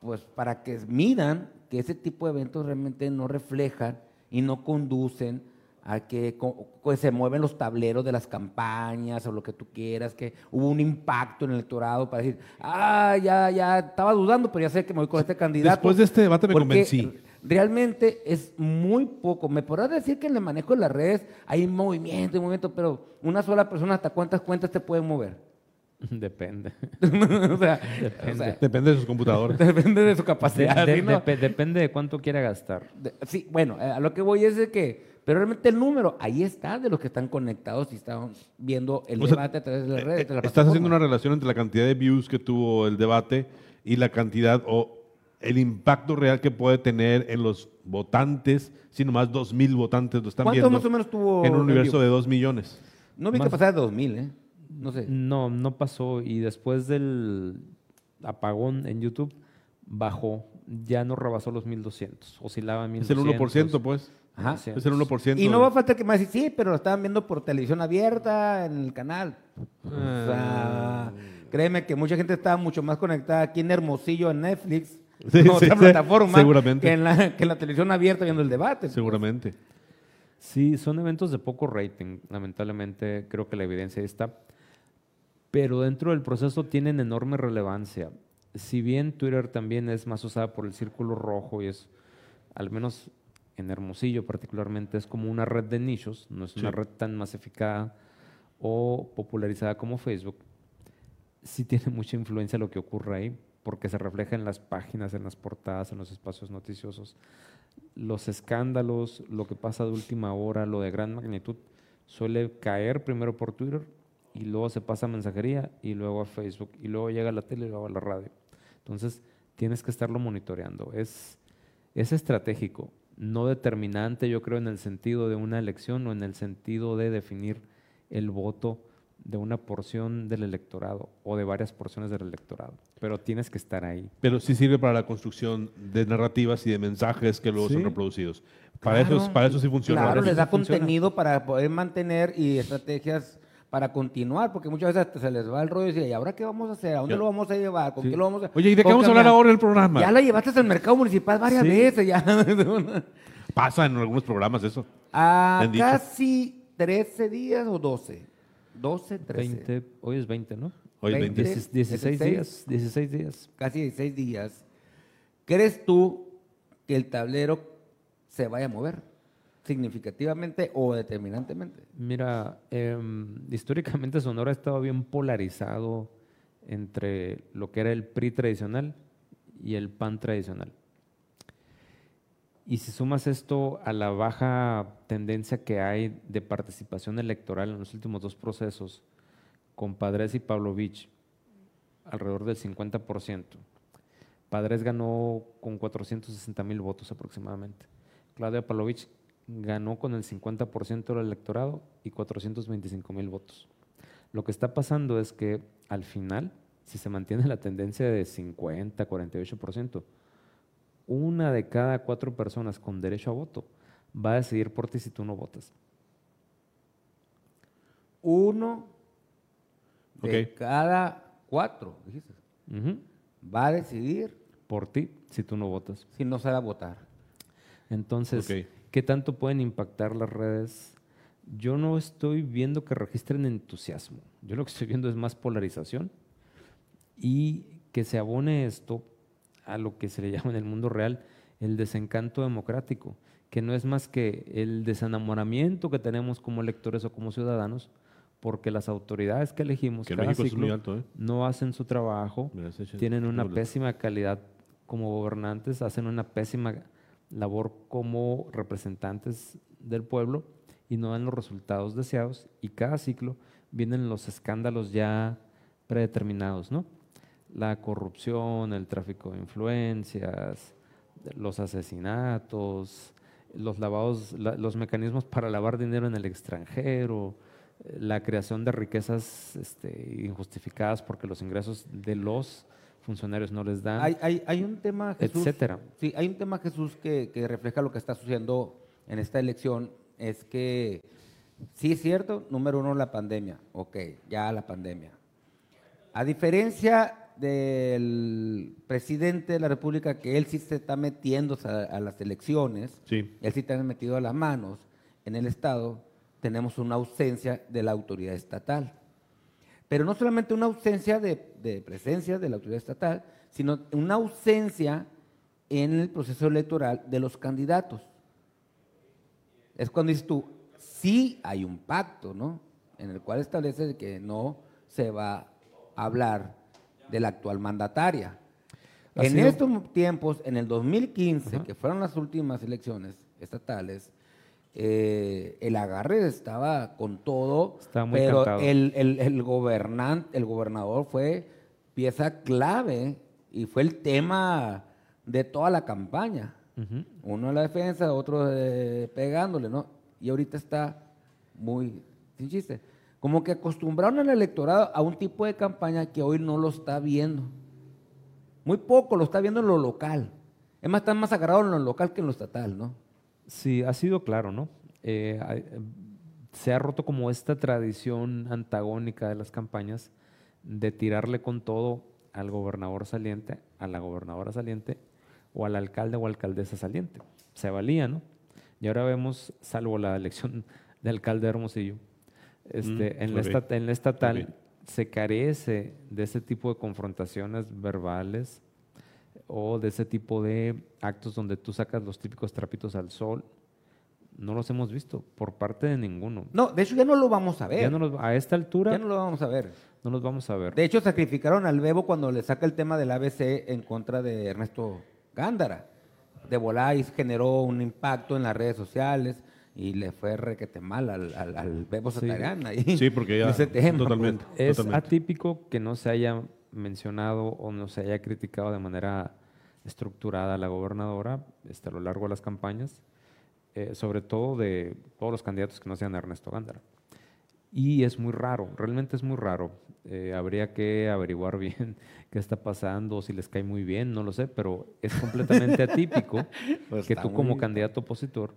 pues para que miran que ese tipo de eventos realmente no reflejan y no conducen a que se mueven los tableros de las campañas o lo que tú quieras, que hubo un impacto en el electorado para decir, ah, ya, ya estaba dudando, pero ya sé que me voy con este candidato. Después de este debate me convencí. realmente es muy poco. Me podrás decir que en el manejo de las redes hay movimiento y movimiento, pero una sola persona, ¿hasta cuántas cuentas te puede mover? Depende. o sea, Depende. o sea, Depende de sus computadores. depende de su capacidad. depende de cuánto quiera gastar. De- sí, bueno, eh, a lo que voy es de que, pero realmente el número, ahí está de los que están conectados y están viendo el O sea, debate a través de las redes. de la Eh, Estás haciendo una relación entre la cantidad de views que tuvo el debate y la cantidad o el impacto real que puede tener en los votantes, si nomás dos mil votantes lo están ¿Cuánto viendo más o menos tuvo en un universo view? de dos millones. No vi que más- pasara de 2000, ¿eh? No sé. No, no pasó. Y después del apagón en YouTube, bajó. Ya no rebasó los 1200. Oscilaba en Es el 1200. 1%, pues. Ajá. Sí. Es el 1%. Y no va a faltar que me diga, sí, pero lo estaban viendo por televisión abierta en el canal. O sea, créeme que mucha gente estaba mucho más conectada aquí en Hermosillo, en Netflix, Sí, en otra sí, plataforma, seguramente. Que, en la, que en la televisión abierta viendo el debate. Seguramente. Sí, son eventos de poco rating, lamentablemente creo que la evidencia está, pero dentro del proceso tienen enorme relevancia. Si bien Twitter también es más usada por el círculo rojo y es, al menos en Hermosillo particularmente, es como una red de nichos, no es una red tan masificada o popularizada como Facebook, sí tiene mucha influencia lo que ocurre ahí, porque se refleja en las páginas, en las portadas, en los espacios noticiosos los escándalos, lo que pasa de última hora, lo de gran magnitud, suele caer primero por Twitter y luego se pasa a mensajería y luego a Facebook y luego llega a la tele y luego a la radio. Entonces, tienes que estarlo monitoreando. Es, es estratégico, no determinante, yo creo, en el sentido de una elección o en el sentido de definir el voto de una porción del electorado o de varias porciones del electorado. Pero tienes que estar ahí. Pero sí sirve para la construcción de narrativas y de mensajes que luego son reproducidos. Para, eso, es- para eso sí funciona. Claro, les da funciona. contenido para poder mantener y estrategias para continuar, porque muchas veces hasta se les va el rollo y dicen, ¿y ahora qué vamos a hacer? ¿A dónde Ya. lo vamos a llevar? ¿Con Sí. qué lo vamos a Oye, ¿y de qué vamos a hablar ahora en el programa? Ya la llevaste al mercado municipal varias Sí. veces, ya. Pasa en algunos programas eso. a casi 13 días o 12. 12, 13. 20, hoy es 20, ¿no? Hoy es 20. 20. Diecis- 16 días, 16 días. Casi 16 días. ¿Crees tú que el tablero se vaya a mover significativamente o determinantemente? Mira, em, históricamente Sonora ha estado bien polarizado entre lo que era el PRI tradicional y el PAN tradicional. Y si sumas esto a la baja tendencia que hay de participación electoral en los últimos dos procesos, con Padres y Pavlovich, alrededor del 50%. Padres ganó con 460 mil votos aproximadamente. Claudia Pavlovich ganó con el 50% del electorado y 425 mil votos. Lo que está pasando es que al final, si se mantiene la tendencia de 50, 48%, una de cada cuatro personas con derecho a voto va a decidir por ti si tú no votas. Uno de cada cuatro, dijiste, va a decidir Por ti si tú no votas. si no se va a votar. Entonces. ¿Qué tanto pueden impactar las redes? Yo no estoy viendo que registren entusiasmo. Yo lo que estoy viendo es más polarización y que se abone esto a lo que se le llama en el mundo real el desencanto democrático, que no es más que el desenamoramiento que tenemos como electores o como ciudadanos, porque las autoridades que elegimos Que cada ciclo alto, ¿eh? no hacen su trabajo, tienen una pésima calidad como gobernantes, hacen una pésima labor como representantes del pueblo y no dan los resultados deseados y cada ciclo vienen los escándalos ya predeterminados, ¿no? La corrupción, el tráfico de influencias, los asesinatos, los lavados, la- los mecanismos para lavar dinero en el extranjero, eh, la creación de riquezas este, injustificadas porque los ingresos de los funcionarios no les dan, Hay, hay, hay un tema, Jesús. etcétera. Sí, hay un tema, Jesús, que, que refleja lo que está sucediendo en esta elección. Es que, sí es cierto, número uno, la pandemia. Ok, ya la pandemia. A diferencia del presidente de la República, que él sí se está metiendo a, a las elecciones, Sí. él sí está metido a las manos en el Estado, tenemos una ausencia de la autoridad estatal. Pero no solamente una ausencia de, de presencia de la autoridad estatal, sino una ausencia en el proceso electoral de los candidatos. Es cuando dices tú, sí hay un pacto, ¿no? En el cual establece que no se va a hablar de la actual mandataria. Ha en sido- estos tiempos, en el 2015, que fueron las últimas elecciones estatales, eh, el agarre estaba con todo, muy pero el, el, el, gobernador fue pieza clave y fue el tema de toda la campaña. Uno en la defensa, otro eh, pegándole, ¿no? Y ahorita está muy, sin chiste, como que acostumbraron al electorado a un tipo de campaña que hoy no lo está viendo. Muy poco lo está viendo en lo local. Es más, están más agarrados en lo local que en lo estatal, ¿no? Sí, ha sido claro, ¿no? Eh, se ha roto como esta tradición antagónica de las campañas de tirarle con todo al gobernador saliente, a la gobernadora saliente o al alcalde o alcaldesa saliente. Se valía, ¿no? Y ahora vemos, salvo la elección de alcalde de Hermosillo, este, Mm, en, la en la estatal se carece de ese tipo de confrontaciones verbales o de ese tipo de actos donde tú sacas los típicos trapitos al sol. No los hemos visto por parte de ninguno. No, de hecho ya no lo vamos a ver. Ya no los- a esta altura Ya no lo vamos a ver. no los vamos a ver. De hecho, sacrificaron al Bebo cuando le saca el tema del ABC en contra de Ernesto Gándara. De volar y generó un impacto en las redes sociales y le fue requete mal al, al, al Bebo Sí. Satarian ahí. Sí, porque ya Ese tema, totalmente. Es totalmente. atípico que no se haya mencionado o no se haya criticado de manera estructurada a la gobernadora este, a lo largo de las campañas, eh, sobre todo de todos los candidatos que no sean Ernesto Gándara. Y es muy raro, realmente es muy raro. Eh, habría que averiguar bien qué está pasando, si les cae muy bien, no lo sé, pero es completamente atípico Pues que tú como muy- candidato opositor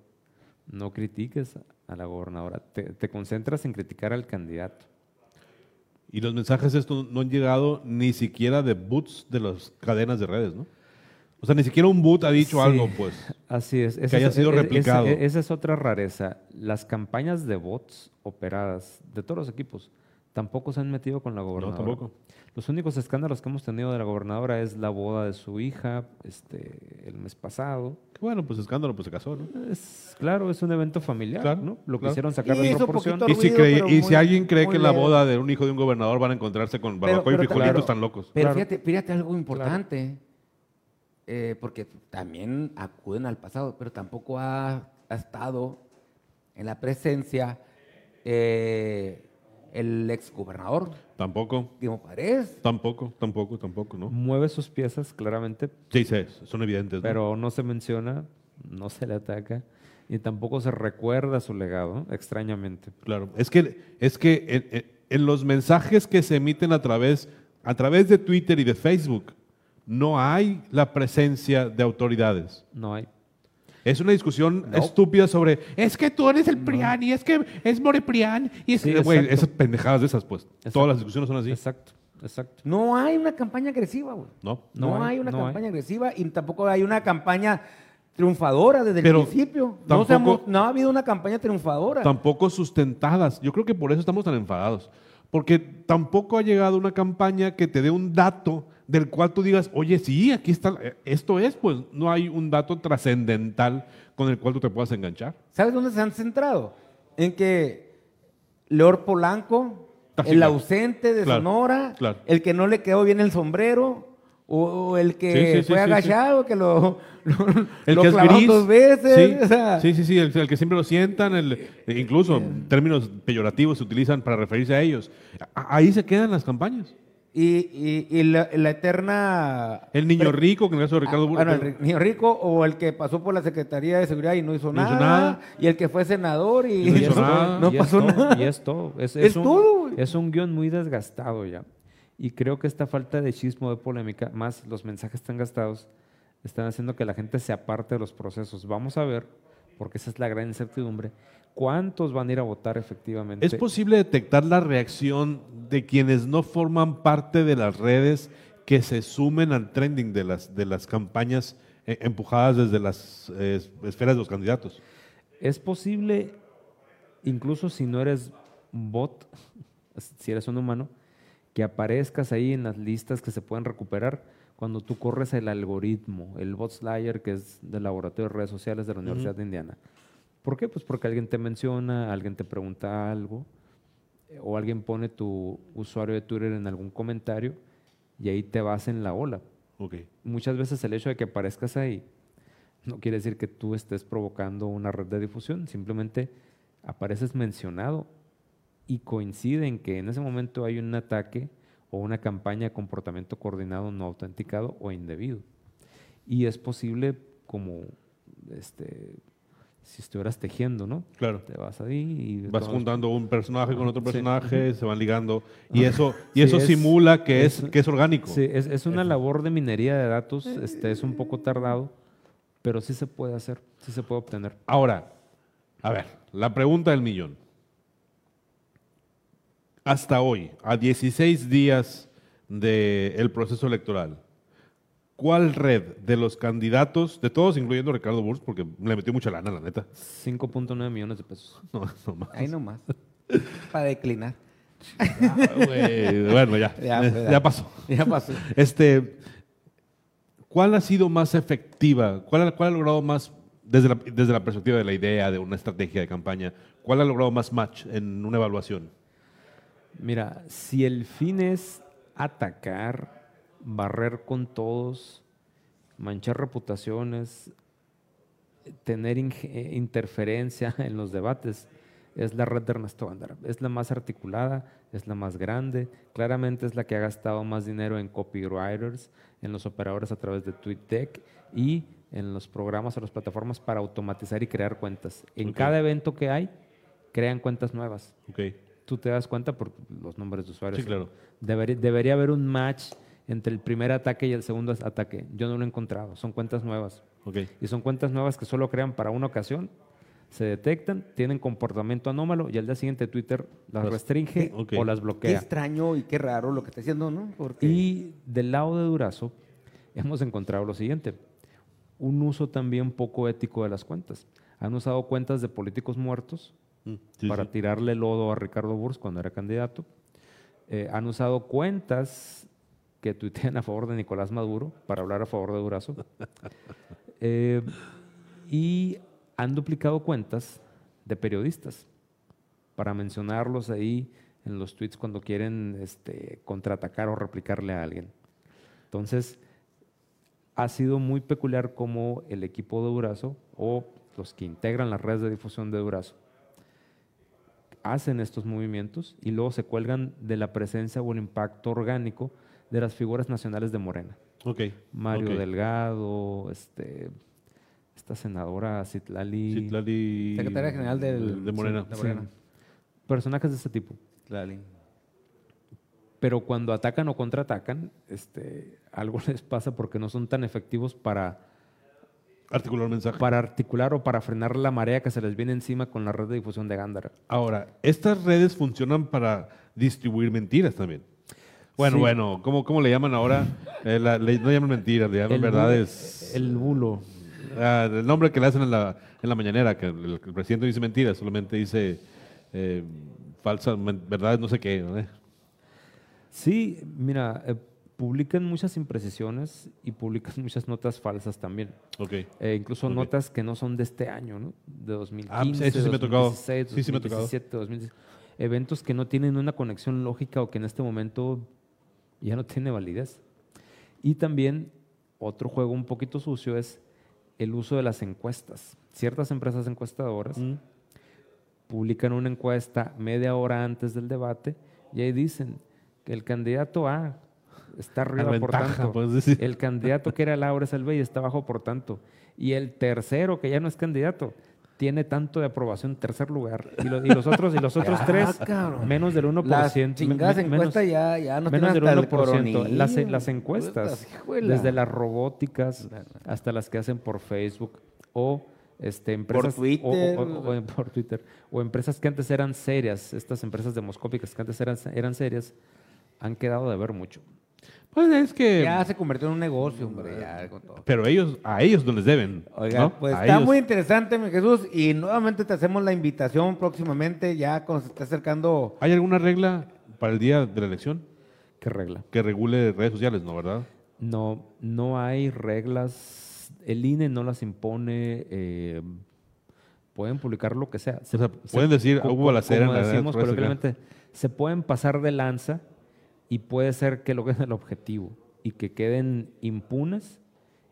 no critiques a la gobernadora, te, te concentras en criticar al candidato. Y los mensajes estos no han llegado ni siquiera de boots de las cadenas de redes, ¿no? O sea, ni siquiera un boot ha dicho Sí. algo, pues. Así es. esa haya es- sido e- e- replicado. esa- esa es otra rareza. Las campañas de bots operadas de todos los equipos tampoco se han metido con la gobernadora. tampoco. Los únicos escándalos que hemos tenido de la gobernadora es la boda de su hija este, el mes pasado. Bueno, pues escándalo, pues se casó, ¿no? Es, claro, es un evento familiar, Claro, ¿no? Lo claro. quisieron sacar Y de proporción. poquito Y si, ruido, cree- y si muy- alguien cree que en la boda de un hijo de un gobernador van a encontrarse con barbacoa y frijolitos, claro. están locos. Pero Claro. fíjate, fíjate algo importante, eh, porque también acuden al pasado, pero tampoco ha, ha estado en la presencia eh, el exgobernador Tampoco, Guillermo Paredes. tampoco, tampoco, tampoco, ¿no? Mueve sus piezas, claramente, Sí, sí, son evidentes. ¿no? pero no se menciona, no se le ataca y tampoco se recuerda su legado, extrañamente. Claro, es que, es que en, en- en los mensajes que se emiten a través, a través de Twitter y de Facebook, no hay la presencia de autoridades. No hay. Es una discusión estúpida sobre, es que tú eres el PRIAN y es que es Moreprián y es Sí, Güey, esas pendejadas de esas, pues. Exacto. Todas las discusiones son así. Exacto, exacto. No hay una campaña agresiva, güey. ¿No? No, No hay, hay, una no campaña agresiva y tampoco hay una campaña triunfadora desde Pero el principio. No, se ha tampoco- no ha habido una campaña triunfadora. Tampoco sustentadas. Yo creo que por eso estamos tan enfadados. Porque tampoco ha llegado una campaña que te dé un dato del cual tú digas, oye, sí, aquí está, eh, esto es, pues no hay un dato trascendental con el cual tú te puedas enganchar. ¿Sabes dónde se han centrado? En que Leor Polanco, Ah, el ausente de Claro, Sonora, claro. el que no le quedó bien el sombrero, o, el que Sí, sí, fue sí, agachado, que lo, lo, El lo que es gris. dos veces. Sí, o sea, sí, sí, sí, el, el que siempre lo sientan, el, incluso términos peyorativos se utilizan para referirse a ellos. Ahí se quedan las campañas. Y, y- y la, la eterna... El niño rico, que en el caso de Ricardo Ah, bueno, el niño rico o el que pasó por la Secretaría de Seguridad y no hizo, No hizo nada, nada. y el que fue senador y, Y no hizo nada. no y es pasó todo, nada. Y es todo. Es, Es un, todo. Es un guion muy desgastado ya. Y creo que esta falta de chismo, de polémica, más los mensajes tan gastados, están haciendo que la gente se aparte de los procesos. Vamos a ver, porque esa es la gran incertidumbre, cuántos van a ir a votar efectivamente. ¿Es posible detectar la reacción de quienes no forman parte de las redes que se sumen al trending de las, de las campañas eh, empujadas desde las eh, esferas de los candidatos? Es posible, incluso si no eres bot, si eres un humano, que aparezcas ahí en las listas que se pueden recuperar, cuando tú corres el algoritmo, el bot Slayer, que es del laboratorio de redes sociales de la Universidad de Indiana. ¿Por qué? Pues porque alguien te menciona, alguien te pregunta algo, eh, o alguien pone tu usuario de Twitter en algún comentario y ahí te vas en la ola. Ok. Muchas veces el hecho de que aparezcas ahí no quiere decir que tú estés provocando una red de difusión, simplemente apareces mencionado y coincide en que en ese momento hay un ataque o una campaña de comportamiento coordinado no autenticado o indebido. Y es posible como este, si estuvieras tejiendo, ¿no? Claro. Te vas ahí y... Vas juntando un personaje con otro Sí. personaje, se van ligando. Y eso, y Sí, eso es- simula que es, es- que es orgánico. Sí, es, es una labor de minería de datos, este, es un poco tardado, pero sí se puede hacer, sí se puede obtener. Ahora, a ver, la pregunta del millón. Hasta hoy, a 16 días del proceso electoral, ¿cuál red de los candidatos, de todos, incluyendo Ricardo Burs, porque le metió mucha lana, la neta? 5.9 millones de pesos. No, no más. Ahí nomás. Para declinar. Ah, bueno, ya, Ya, pues, ya ya. pasó. Ya pasó. Este, ¿Cuál ha sido más efectiva? ¿Cuál, ha- cuál ha logrado más, desde la, desde la perspectiva de la idea, de una estrategia de campaña, cuál ha logrado más match en una evaluación? Mira, si el fin es atacar, barrer con todos, manchar reputaciones, tener eh, interferencia en los debates, es la red de Ernesto Gándara. Es la más articulada, es la más grande, claramente es la que ha gastado más dinero en copywriters, en los operadores a través de TweetDeck y en los programas o las plataformas para automatizar y crear cuentas. En cada evento que hay, crean cuentas nuevas Ok, tú te das cuenta por los nombres de usuarios. Sí, claro. Debería, debería haber un match entre el primer ataque y el segundo ataque. Yo no lo he encontrado. Son cuentas nuevas. Y son cuentas nuevas que solo crean para una ocasión, se detectan, tienen comportamiento anómalo y al día siguiente Twitter las restringe o las Qué bloquea. extraño y qué raro lo que está haciendo, ¿no? Porque Y del lado de Durazo hemos encontrado lo siguiente, un uso también poco ético de las cuentas. Han usado cuentas de políticos muertos Mm, sí, para sí. tirarle lodo a Ricardo Burs cuando era candidato. Eh, han usado cuentas que tuitean a favor de Nicolás Maduro para hablar a favor de Durazo. Eh, y han duplicado cuentas de periodistas para mencionarlos ahí en los tweets cuando quieren este, contraatacar o replicarle a alguien. Entonces, ha sido muy peculiar cómo el equipo de Durazo o los que integran las redes de difusión de Durazo hacen estos movimientos y luego se cuelgan de la presencia o el impacto orgánico de las figuras nacionales de Morena. Ok. Mario. Delgado, este, esta senadora Citlali, Citlali- Secretaria General del- de Morena. de Morena. personajes de ese tipo. Claro. Pero cuando atacan o contraatacan, este, algo les pasa porque no son tan efectivos para, Articular mensaje. para articular o para frenar la marea que se les viene encima con la red de difusión de Gándara. Ahora, estas redes funcionan para distribuir mentiras también. Bueno, Sí. bueno, ¿cómo, ¿cómo le llaman ahora? Eh, la- le- no llaman mentiras, le llaman El verdades. El bulo. Ah, el nombre que le hacen en la, en la mañanera, que el, el presidente dice mentiras, solamente dice eh, falsas, verdades, no sé qué. ¿no? Sí, mira, eh, publican muchas imprecisiones y publican muchas notas falsas también. Ok. Eh, incluso notas que no son de este año, ¿no? De 2015, Ah, sí tocado. 2016, Sí, sí me ha tocado. 2017, 2016. Eventos que no tienen una conexión lógica o que en este momento ya no tiene validez. Y también otro juego un poquito sucio es el uso de las encuestas. Ciertas empresas encuestadoras Mm. publican una encuesta media hora antes del debate y ahí dicen que el candidato A está arriba por tanto. decir. El candidato que era Laura Salvey está abajo por tanto. Y el tercero, que ya no es candidato, tiene tanto de aprobación, tercer lugar. Y, lo- y los otros, y los otros Ah, tres, cabrón. menos del 1%. Las me- chingadas me- menos- encuestas ya, ya no menos del hasta el 1%. Las, las encuestas, hijuela. desde las robóticas hasta las que hacen por Facebook o este, empresas o- Twitter. O, o- o- por Twitter o empresas que antes eran serias, estas empresas demoscópicas que antes eran, eran serias, han quedado de ver mucho. Pues es que. Ya se convirtió en un negocio, hombre, ya con todo. Pero ellos, a ellos no les deben. Oiga, ¿no? pues A está ellos. muy interesante, mi Jesús, y nuevamente te hacemos la invitación próximamente, ya cuando se está acercando. ¿Hay alguna regla para el día de la elección ¿Qué regla? que regule redes sociales, no, verdad? No, no hay reglas. El INE no las impone. eh, pueden publicar lo que sea. O sea, pueden decir, "Hubo en la decimos red social". coloquialmente, se pueden pasar de lanza y puede ser que logren el objetivo y que queden impunes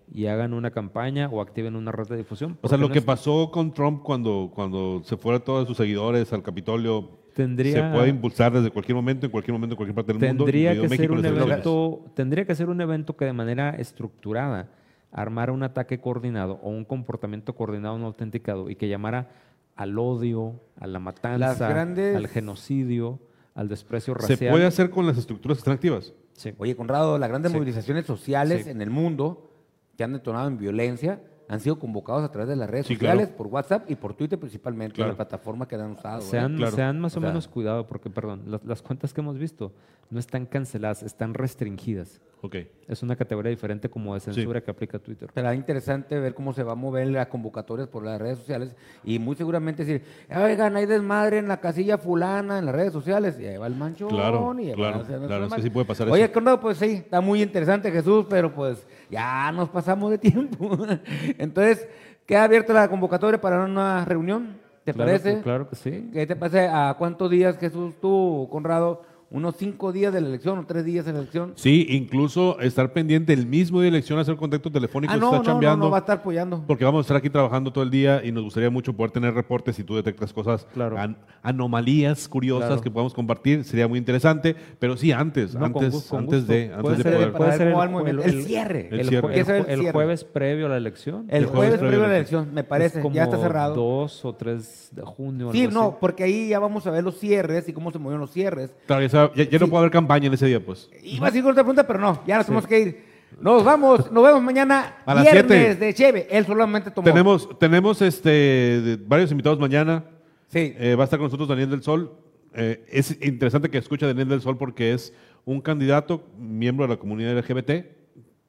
y hagan una campaña o activen una red de difusión. O sea, lo no que es- pasó con Trump cuando, cuando se fueron todos sus seguidores al Capitolio, Tendría- se puede impulsar desde cualquier momento, en cualquier momento, en cualquier parte del mundo. tendría incluido que ser un evento tendría que ser un evento que de manera estructurada armara un ataque coordinado o un comportamiento coordinado no autenticado y que llamara al odio a la matanza grandes- al genocidio al desprecio Se racial puede hacer con las estructuras que están activas. Sí. Oye, Conrado, las grandes Sí. movilizaciones sociales Sí. en el mundo que han detonado en violencia han sido convocados a través de las redes Sí, sociales, claro. por WhatsApp y por Twitter principalmente, Claro. la plataforma que han usado. se ¿eh? han, Claro. se han más o, O sea- menos cuidado porque perdón las, las cuentas que hemos visto no están canceladas están restringidas Ok. es una categoría diferente como de censura que aplica Twitter Será interesante ver cómo se va a mover las convocatorias por las redes sociales y muy seguramente decir, oigan, hay desmadre en la casilla fulana en las redes sociales y ahí va el manchón. Claro, y ahí claro, va a hacer claro, nuestro es que sí puede pasar Oye, eso. Conrado, pues sí, está muy interesante Jesús, pero pues ya nos pasamos de tiempo. Entonces, queda abierta la convocatoria para una reunión, ¿te Claro parece? que- claro que sí ¿Qué te parece? ¿A cuántos días, Jesús, tú, Conrado? ¿Unos cinco días de la elección o tres días de la elección? Sí, incluso estar pendiente el mismo día de elección, hacer contacto telefónico, Ah, no, está no, no, va a estar apoyando. Porque vamos a estar aquí trabajando todo el día y nos gustaría mucho poder tener reportes si tú detectas cosas, Claro. an- anomalías curiosas Claro. que podamos compartir. Sería muy interesante. Pero sí, antes, No, con antes, con antes gusto. de, antes de ser- poder. puede ser el- el movimiento. el- El cierre. el cierre. jue- el jueves previo a la elección. El jueves jueves previo a la elección, me parece, Es ya está como cerrado. 2 o 3 de junio. Sí, no, así. porque ahí ya vamos a ver los cierres y cómo se movieron los cierres. Claro, ya, sabe- ya- no puede haber campaña en ese día, pues. Iba a decir otra pregunta, pero no, ya nos tenemos que ir. Nos vamos, nos vemos mañana, A las viernes siete. de Cheve. Él solamente tomó. Tenemos, tenemos este, varios invitados mañana. Sí. Eh, va a estar con nosotros Daniel del Sol. Eh, es interesante que escuche a Daniel del Sol porque es un candidato, miembro de la comunidad LGBT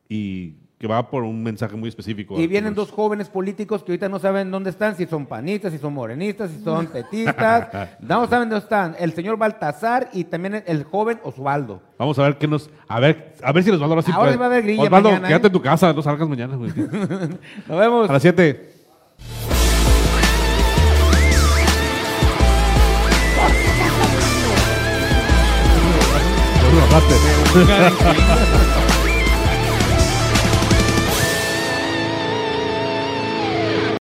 y que va por un mensaje muy específico. Y vienen dos jóvenes políticos que ahorita no saben dónde están, si son panistas, si son morenistas, si son petistas. no saben dónde están. El señor Baltasar y también el, joven Osvaldo. Vamos a ver qué nos. A ver, a ver si Osvaldo ahora sí Ahora puede. sí va a haber grilla Osvaldo, mañana, quédate ¿eh? en tu casa, no salgas mañana. güey. Nos vemos. a las 7. Nunca